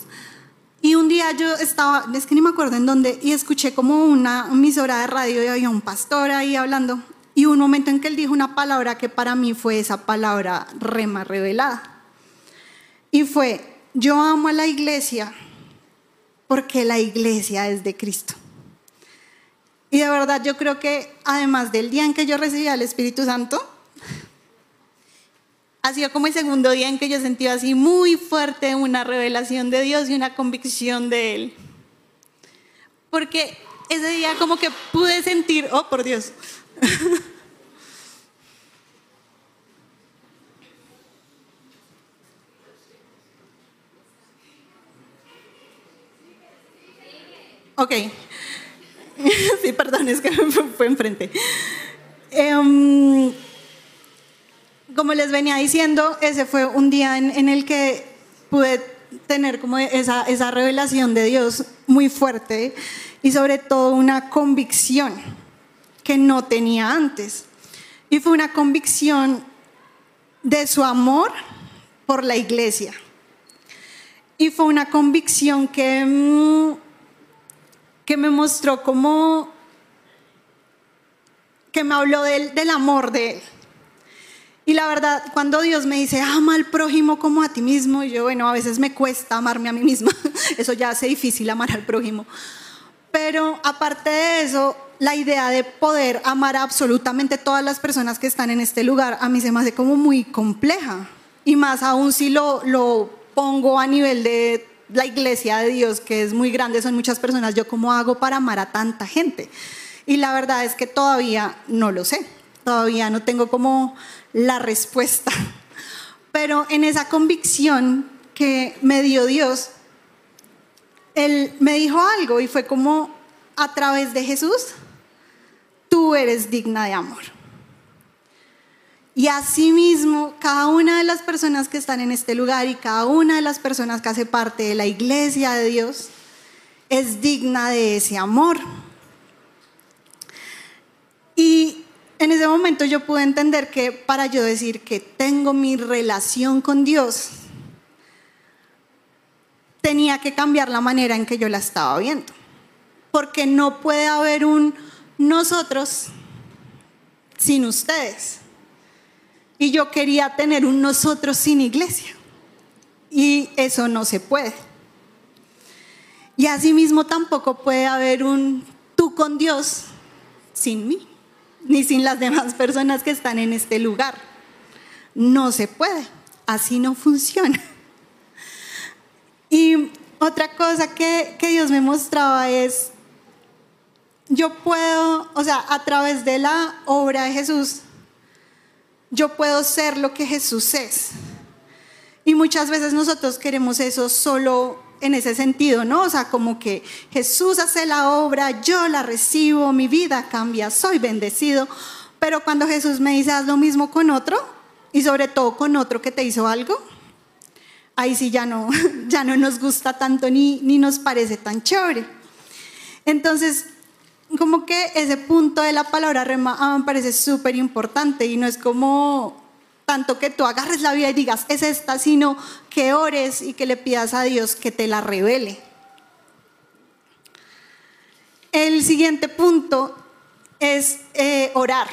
Y un día yo estaba, es que ni me acuerdo en dónde, y escuché como una emisora de radio y había un pastor ahí hablando. Y un momento en que él dijo una palabra que para mí fue esa palabra rema revelada. Y fue, yo amo a la iglesia porque la iglesia es de Cristo. Y de verdad yo creo que además del día en que yo recibí al Espíritu Santo, ha sido como el segundo día en que yo sentí así muy fuerte una revelación de Dios y una convicción de Él. Porque ese día como que pude sentir, oh por Dios. ok. sí, perdón, es que fue enfrente. Em, como les venía diciendo, ese fue un día en, el que pude tener como esa, esa revelación de Dios muy fuerte y sobre todo una convicción que no tenía antes. Y fue una convicción de su amor por la iglesia. Y fue una convicción que, mm, que me mostró como, que me habló del, del amor de él. Y la verdad, cuando Dios me dice, ama al prójimo como a ti mismo, yo, bueno, a veces me cuesta amarme a mí misma. Eso ya hace difícil amar al prójimo. Pero aparte de eso, la idea de poder amar a absolutamente todas las personas que están en este lugar, a mí se me hace como muy compleja. Y más aún si lo, lo pongo a nivel de la iglesia de Dios, que es muy grande, son muchas personas, yo cómo hago para amar a tanta gente. Y la verdad es que todavía no lo sé, todavía no tengo como la respuesta. Pero en esa convicción que me dio Dios, él me dijo algo y fue como a través de Jesús, tú eres digna de amor. Y asimismo, cada una de las personas que están en este lugar y cada una de las personas que hace parte de la iglesia de Dios es digna de ese amor. Y en ese momento yo pude entender que para yo decir que tengo mi relación con Dios, tenía que cambiar la manera en que yo la estaba viendo. Porque no puede haber un nosotros sin ustedes. Y yo quería tener un nosotros sin iglesia. Y eso no se puede. Y asimismo tampoco puede haber un tú con Dios sin mí, ni sin las demás personas que están en este lugar. No se puede. Así no funciona. Y otra cosa que, Dios me mostraba es, yo puedo, o sea, a través de la obra de Jesús, yo puedo ser lo que Jesús es. Y muchas veces nosotros queremos eso solo en ese sentido, ¿no? O sea, como que Jesús hace la obra, yo la recibo, mi vida cambia, soy bendecido. Pero cuando Jesús me dice, haz lo mismo con otro, y sobre todo con otro que te hizo algo, ahí sí ya no, ya no nos gusta tanto ni, ni nos parece tan chévere. Entonces, como que ese punto de la palabra rema ah, me parece súper importante y no es como tanto que tú agarres la vida y digas, es esta, sino que ores y que le pidas a Dios que te la revele. El siguiente punto es eh, orar,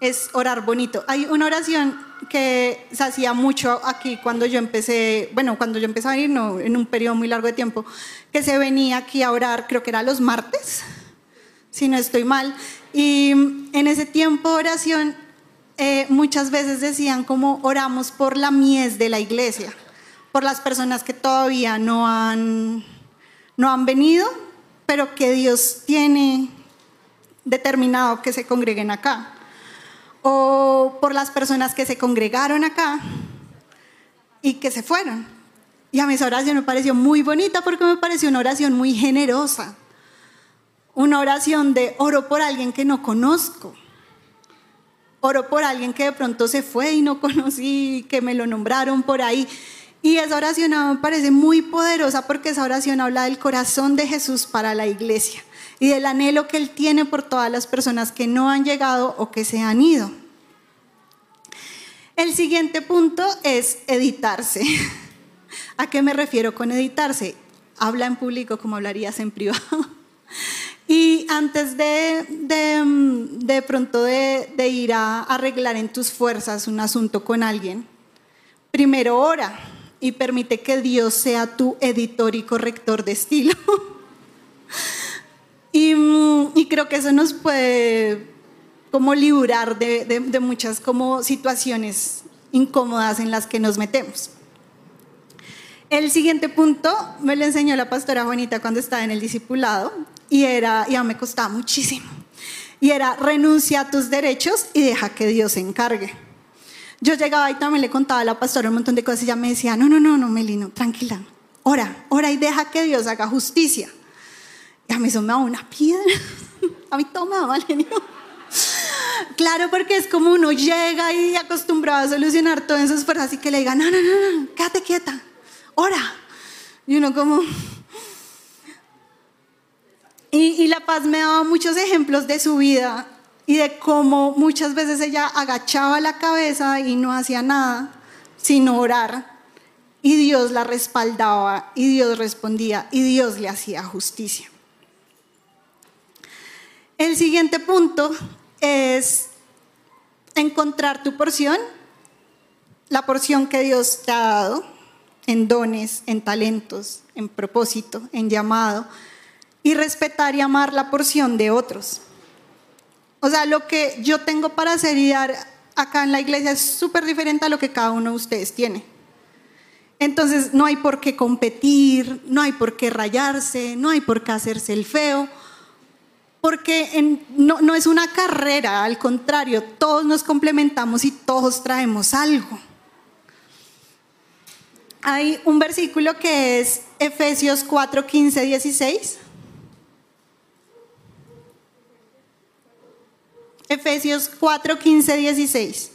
es orar bonito. Hay una oración que se hacía mucho aquí cuando yo empecé, bueno, cuando yo empecé a ir, no, en un periodo muy largo de tiempo, que se venía aquí a orar, creo que era los martes, si no estoy mal, y en ese tiempo oración eh, muchas veces decían como oramos por la mies de la iglesia, por las personas que todavía no han, no han venido, pero que Dios tiene determinado que se congreguen acá o por las personas que se congregaron acá y que se fueron. Y a mí esa oración me pareció muy bonita porque me pareció una oración muy generosa. Una oración de oro por alguien que no conozco. Oro por alguien que de pronto se fue y no conocí, que me lo nombraron por ahí. Y esa oración me parece muy poderosa porque esa oración habla del corazón de Jesús para la iglesia y del anhelo que Él tiene por todas las personas que no han llegado o que se han ido. El siguiente punto es editarse. ¿A qué me refiero con editarse? Habla en público como hablarías en privado. Y antes de, de, pronto de, de, ir a arreglar en tus fuerzas un asunto con alguien, primero ora y permite que Dios sea tu editor y corrector de estilo. Mm, y, creo que eso nos puede como librar de, de muchas como situaciones incómodas en las que nos metemos. El siguiente punto me lo enseñó la pastora Juanita cuando estaba en el discipulado y era, ya me costaba muchísimo, y era renuncia a tus derechos y deja que Dios se encargue. Yo llegaba y también le contaba a la pastora un montón de cosas y ella me decía, no, no, no, no, Melino, tranquila, ora, ora y deja que Dios haga justicia. Y a mí eso me da una piedra, a mí todo me da mal Claro, porque es como uno llega y acostumbrado a solucionar todo en sus fuerzas y que le diga, no, no, no, no, quédate quieta, ora. Y uno como... Y, La Paz me daba muchos ejemplos de su vida y de cómo muchas veces ella agachaba la cabeza y no hacía nada, sino orar. Y Dios la respaldaba y Dios respondía y Dios le hacía justicia. El siguiente punto es encontrar tu porción, la porción que Dios te ha dado en dones, en talentos, en propósito, en llamado, y respetar y amar la porción de otros. O sea, lo que yo tengo para hacer y dar acá en la iglesia es súper diferente a lo que cada uno de ustedes tiene. Entonces, no hay por qué competir, no hay por qué rayarse, no hay por qué hacerse el feo, porque no, no es una carrera, al contrario, todos nos complementamos y todos traemos algo. Hay un versículo que es Efesios 4, 15, 16 Efesios 4, 15, 16.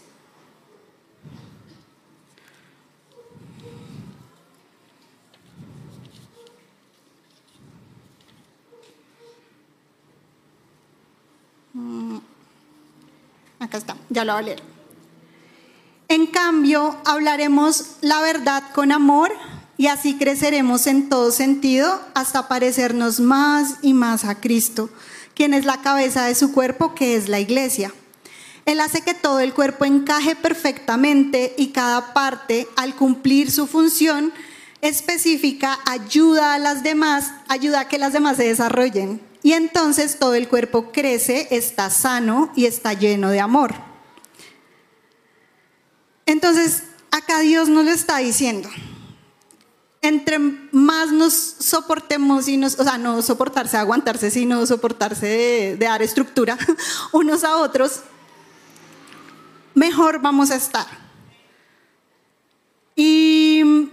Acá está, ya lo voy a leer. En cambio, hablaremos la verdad con amor y así creceremos en todo sentido hasta parecernos más y más a Cristo quien es la cabeza de su cuerpo, que es la iglesia. Él hace que todo el cuerpo encaje perfectamente y cada parte, al cumplir su función específica, ayuda a las demás, ayuda a que las demás se desarrollen. Y entonces todo el cuerpo crece, está sano y está lleno de amor. Entonces, acá Dios nos lo está diciendo entre más nos soportemos y nos, o sea, no soportarse, aguantarse, sino soportarse de, dar estructura unos a otros, mejor vamos a estar. Y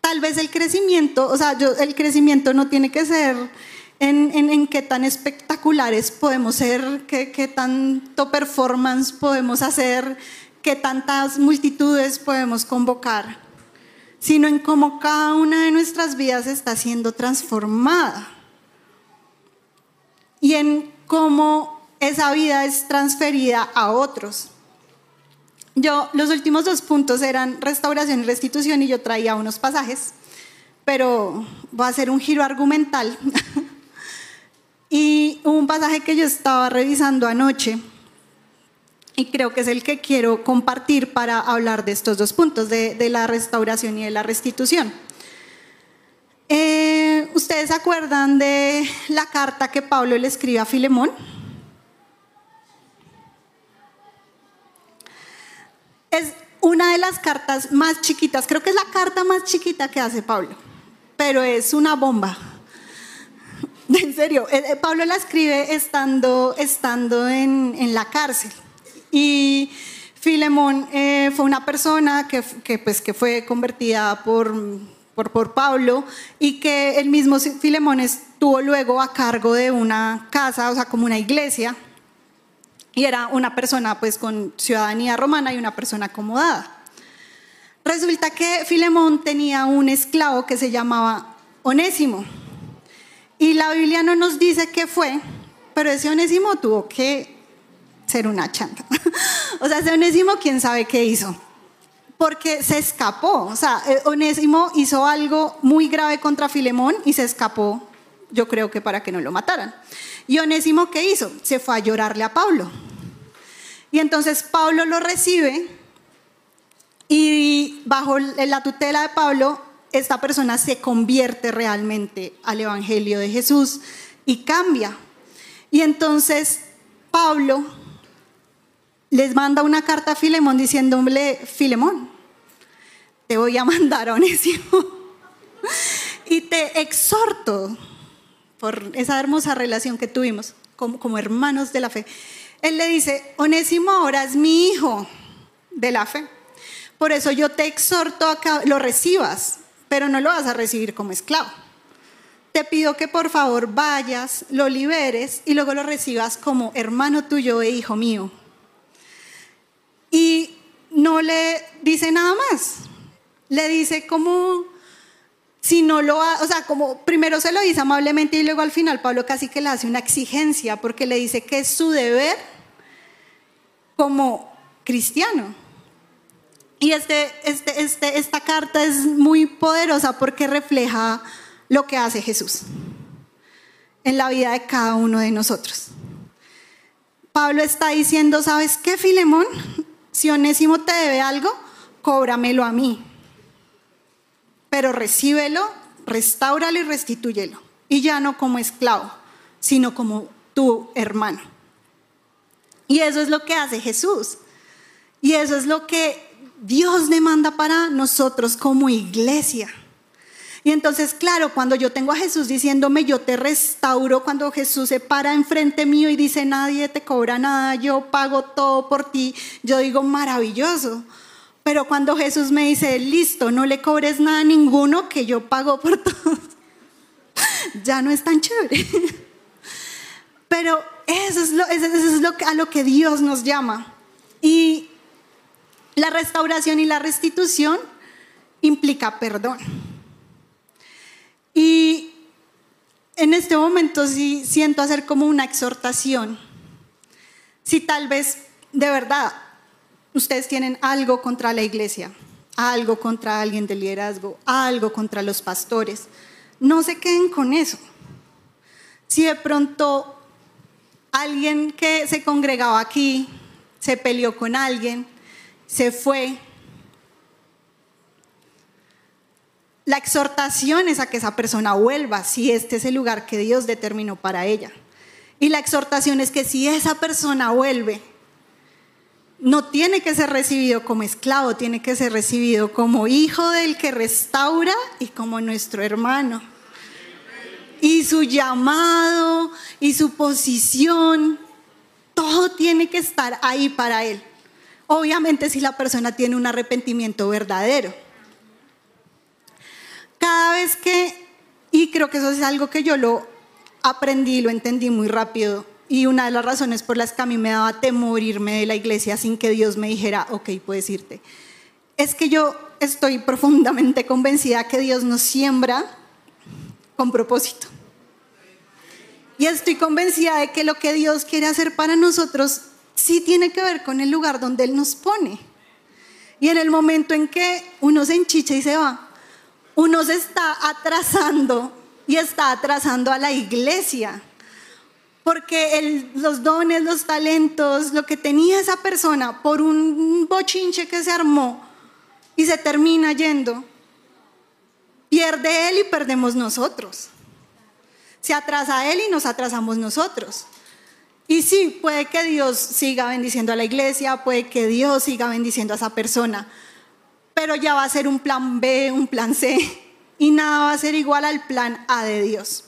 tal vez el crecimiento, o sea, yo, el crecimiento no tiene que ser en, en, qué tan espectaculares podemos ser, qué, qué tanto performance podemos hacer, qué tantas multitudes podemos convocar sino en cómo cada una de nuestras vidas está siendo transformada y en cómo esa vida es transferida a otros. Yo, los últimos dos puntos eran restauración y restitución y yo traía unos pasajes, pero voy a hacer un giro argumental. y un pasaje que yo estaba revisando anoche y creo que es el que quiero compartir para hablar de estos dos puntos, de, la restauración y de la restitución. Eh, ¿Ustedes se acuerdan de la carta que Pablo le escribe a Filemón? Es una de las cartas más chiquitas, creo que es la carta más chiquita que hace Pablo, pero es una bomba. En serio, eh, eh, Pablo la escribe estando, estando en, en la cárcel. Y Filemón eh, fue una persona que, pues, que fue convertida por, por, por, Pablo y que el mismo Filemón estuvo luego a cargo de una casa, o sea, como una iglesia. Y era una persona pues con ciudadanía romana y una persona acomodada. Resulta que Filemón tenía un esclavo que se llamaba Onésimo. Y la Biblia no nos dice qué fue, pero ese Onésimo tuvo que ser una chanta. o sea, ese Onésimo, quién sabe qué hizo. Porque se escapó. O sea, eh, Onésimo hizo algo muy grave contra Filemón y se escapó, yo creo que para que no lo mataran. ¿Y Onésimo qué hizo? Se fue a llorarle a Pablo. Y entonces Pablo lo recibe Y bajo la tutela de Pablo, esta persona se convierte realmente al Evangelio de Jesús y cambia. Y entonces Pablo les manda una carta a Filemón diciéndole, Filemón, te voy a mandar a Onésimo y te exhorto por esa hermosa relación que tuvimos como, como hermanos de la fe. Él le dice, Onésimo ahora es mi hijo de la fe. Por eso yo te exhorto a que lo recibas, pero no lo vas a recibir como esclavo. Te pido que por favor vayas, lo liberes y luego lo recibas como hermano tuyo e hijo mío. Y no le dice nada más. Le dice como si no lo o sea, como primero se lo dice amablemente y luego al final Pablo casi que le hace una exigencia porque le dice que es su deber como cristiano. Y este, este, este, esta carta es muy poderosa porque refleja lo que hace Jesús en la vida de cada uno de nosotros. Pablo está diciendo, ¿sabes qué, Filemón? Si Onésimo te debe algo, cóbramelo a mí. Pero recíbelo, restáuralo y restitúyelo. Y ya no como esclavo, sino como tu hermano. Y eso es lo que hace Jesús. Y eso es lo que Dios demanda para nosotros como iglesia. Y entonces, claro, cuando yo tengo a Jesús diciéndome, yo te restauro, cuando Jesús se para enfrente mío y dice, nadie te cobra nada, yo pago todo por ti, yo digo, maravilloso. Pero cuando Jesús me dice, listo, no le cobres nada a ninguno, que yo pago por todo, ya no es tan chévere. Pero eso es, lo, eso es lo, a lo que Dios nos llama. Y la restauración y la restitución implica perdón. Y en este momento sí siento hacer como una exhortación. Si tal vez de verdad ustedes tienen algo contra la iglesia, algo contra alguien del liderazgo, algo contra los pastores, no se queden con eso. Si de pronto alguien que se congregaba aquí se peleó con alguien, se fue, La exhortación es a que esa persona vuelva si este es el lugar que Dios determinó para ella. Y la exhortación es que si esa persona vuelve, no tiene que ser recibido como esclavo, tiene que ser recibido como hijo del que restaura y como nuestro hermano. Y su llamado y su posición, todo tiene que estar ahí para él. Obviamente si la persona tiene un arrepentimiento verdadero. Cada vez que, y creo que eso es algo que yo lo aprendí, lo entendí muy rápido, y una de las razones por las que a mí me daba temor irme de la iglesia sin que Dios me dijera, ok, puedes irte, es que yo estoy profundamente convencida que Dios nos siembra con propósito. Y estoy convencida de que lo que Dios quiere hacer para nosotros sí tiene que ver con el lugar donde Él nos pone. Y en el momento en que uno se enchicha y se va, uno se está atrasando y está atrasando a la iglesia. Porque los dones, los talentos, lo que tenía esa persona por un bochinche que se armó y se termina yendo, pierde él y perdemos nosotros. Se atrasa él y nos atrasamos nosotros. Y sí, puede que Dios siga bendiciendo a la iglesia, puede que Dios siga bendiciendo a esa persona, pero ya va a ser un plan B, un plan C, y nada va a ser igual al plan A de Dios.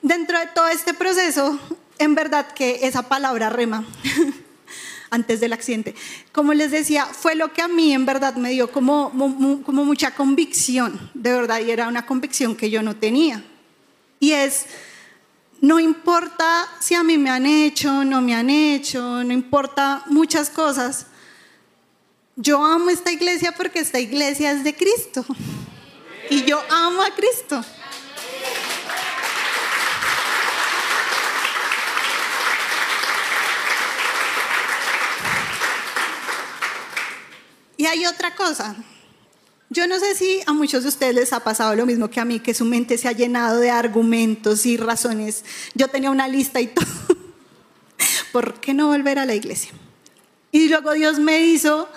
Dentro de todo este proceso, en verdad que esa palabra rema, antes del accidente, como les decía, fue lo que a mí en verdad me dio como, como mucha convicción, de verdad, y era una convicción que yo no tenía. Y es, no importa si a mí me han hecho, no me han hecho, no importa muchas cosas, yo amo esta iglesia porque esta iglesia es de Cristo. Y yo amo a Cristo. Y hay otra cosa. Yo no sé si a muchos de ustedes les ha pasado lo mismo que a mí, que su mente se ha llenado de argumentos y razones. Yo tenía una lista y todo. ¿Por qué no volver a la iglesia? Y luego Dios me hizo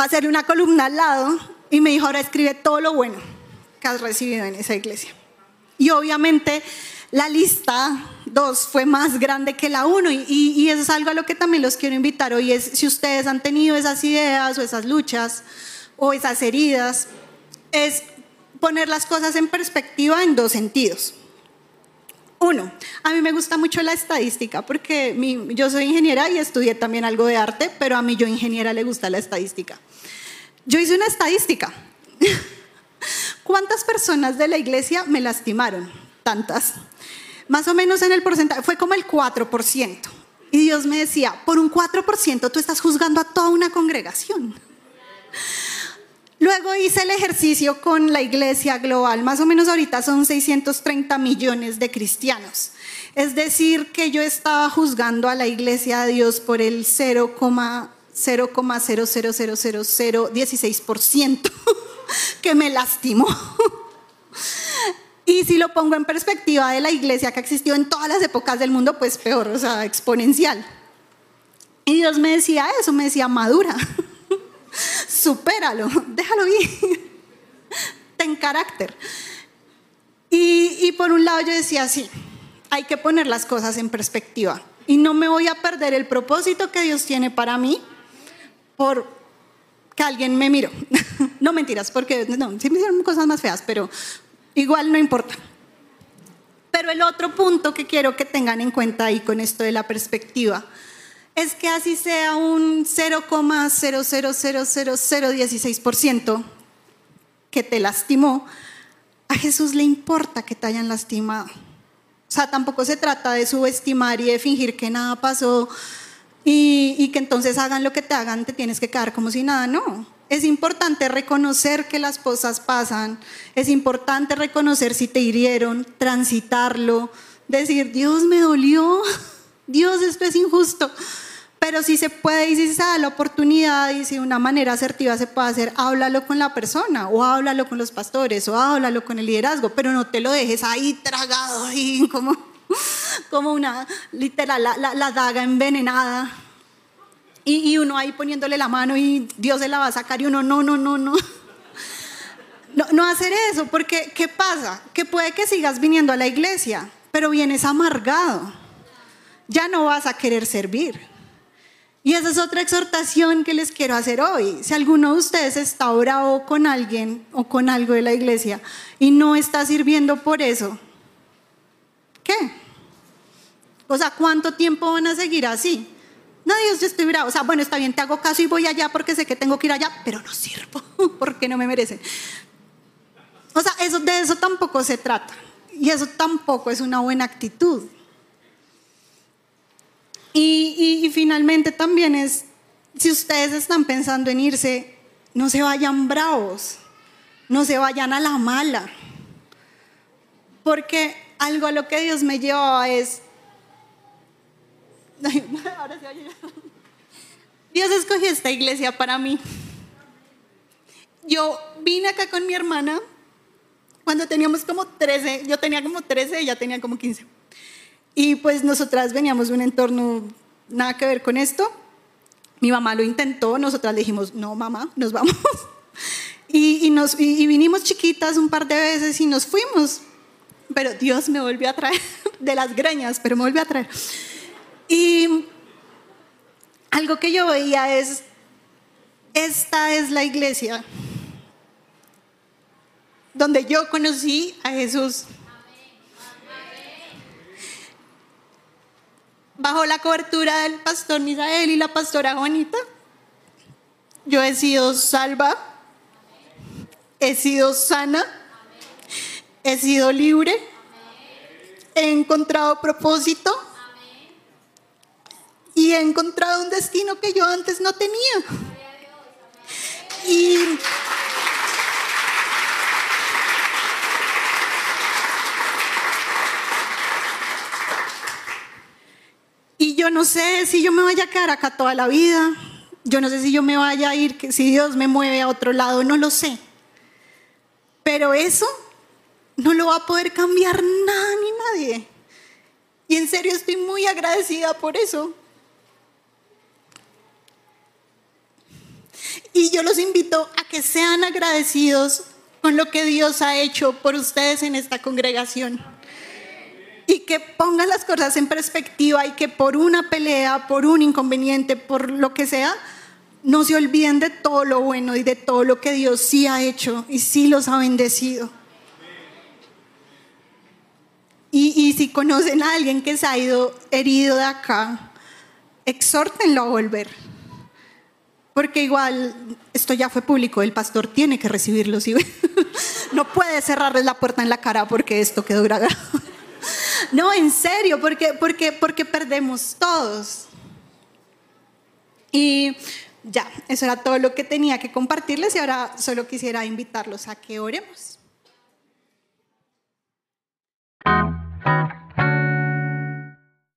hacer una columna al lado y me dijo, ahora escribe todo lo bueno que has recibido en esa iglesia. Y obviamente la lista 2 fue más grande que la 1 y, y, eso es algo a lo que también los quiero invitar hoy, es si ustedes han tenido esas ideas o esas luchas o esas heridas, es poner las cosas en perspectiva en dos sentidos. Uno, a mí me gusta mucho la estadística porque mi, yo soy ingeniera y estudié también algo de arte, pero a mí yo ingeniera le gusta la estadística. Yo hice una estadística. ¿Cuántas personas de la iglesia me lastimaron? Tantas. Más o menos en el porcentaje, fue como el 4%. Y Dios me decía, por un 4% tú estás juzgando a toda una congregación. Luego hice el ejercicio con la iglesia global, más o menos ahorita son 630 millones de cristianos. Es decir, que yo estaba juzgando a la iglesia de Dios por el 0,0000016% que me lastimó. Y si lo pongo en perspectiva de la iglesia que existió en todas las épocas del mundo, pues peor, o sea, exponencial. Y Dios me decía eso, me decía, madura, supéralo, déjalo ir, ten carácter. Y, y por un lado yo decía, sí, hay que poner las cosas en perspectiva. Y no me voy a perder el propósito que Dios tiene para mí por que alguien me miró. no mentiras, porque no, sí me hicieron cosas más feas, pero igual no importa. Pero el otro punto que quiero que tengan en cuenta ahí con esto de la perspectiva es que así sea un 0,0000016% que te lastimó, a Jesús le importa que te hayan lastimado. O sea, tampoco se trata de subestimar y de fingir que nada pasó y, y, que entonces hagan lo que te hagan, te tienes que quedar como si nada, no. Es importante reconocer que las cosas pasan, es importante reconocer si te hirieron, transitarlo, decir, Dios me dolió, Dios esto es injusto, pero si se puede y si se da la oportunidad y si de una manera asertiva se puede hacer, háblalo con la persona o háblalo con los pastores o háblalo con el liderazgo, pero no te lo dejes ahí tragado, ahí como, como una, literal, la, daga envenenada y, uno ahí poniéndole la mano y Dios se la va a sacar y uno, no, no, no, no. No, no hacer eso, porque ¿qué pasa? Que puede que sigas viniendo a la iglesia, pero vienes amargado. Ya no vas a querer servir. Y esa es otra exhortación que les quiero hacer hoy. Si alguno de ustedes está bravo con alguien o con algo de la iglesia y no está sirviendo por eso, ¿qué? O sea, ¿cuánto tiempo van a seguir así? No, Dios, yo estoy bravo. O sea, bueno, está bien, te hago caso y voy allá porque sé que tengo que ir allá, pero no sirvo porque no me merecen. O sea, eso, de eso tampoco se trata. Y eso tampoco es una buena actitud. Y, y finalmente también es, si ustedes están pensando en irse, no se vayan bravos, no se vayan a la mala. Porque algo a lo que Dios me llevaba es, Dios escogió esta iglesia para mí. Yo vine acá con mi hermana cuando teníamos como 13, yo tenía como 13, ella tenía como 15. Y pues nosotras veníamos de un entorno nada que ver con esto. Mi mamá lo intentó, nosotras le dijimos, no mamá, nos vamos. Y, nos, y vinimos chiquitas un par de veces y nos fuimos. Pero Dios me volvió a traer de las greñas, pero me volvió a traer. Y algo que yo veía es, esta es la iglesia donde yo conocí a Jesús. Bajo la cobertura del pastor Misael y la pastora Juanita, yo he sido salva, he sido sana, he sido libre, he encontrado propósito y he encontrado un destino que yo antes no tenía. Y yo no sé si yo me vaya a quedar acá toda la vida. Yo no sé si yo me vaya a ir, si Dios me mueve a otro lado, no lo sé. Pero eso no lo va a poder cambiar nada ni nadie. Y en serio estoy muy agradecida por eso. Y yo los invito a que sean agradecidos con lo que Dios ha hecho por ustedes en esta congregación. Y que pongan las cosas en perspectiva y que por una pelea, por un inconveniente, por lo que sea, no se olviden de todo lo bueno y de todo lo que Dios sí ha hecho y sí los ha bendecido. Y, si conocen a alguien que se ha ido herido de acá, exhórtenlo a volver porque igual esto ya fue público, el pastor tiene que recibirlos y no puede cerrarles la puerta en la cara porque esto quedó grabado. no, en serio, porque, porque, porque perdemos todos. Y ya, eso era todo lo que tenía que compartirles y ahora solo quisiera invitarlos a que oremos.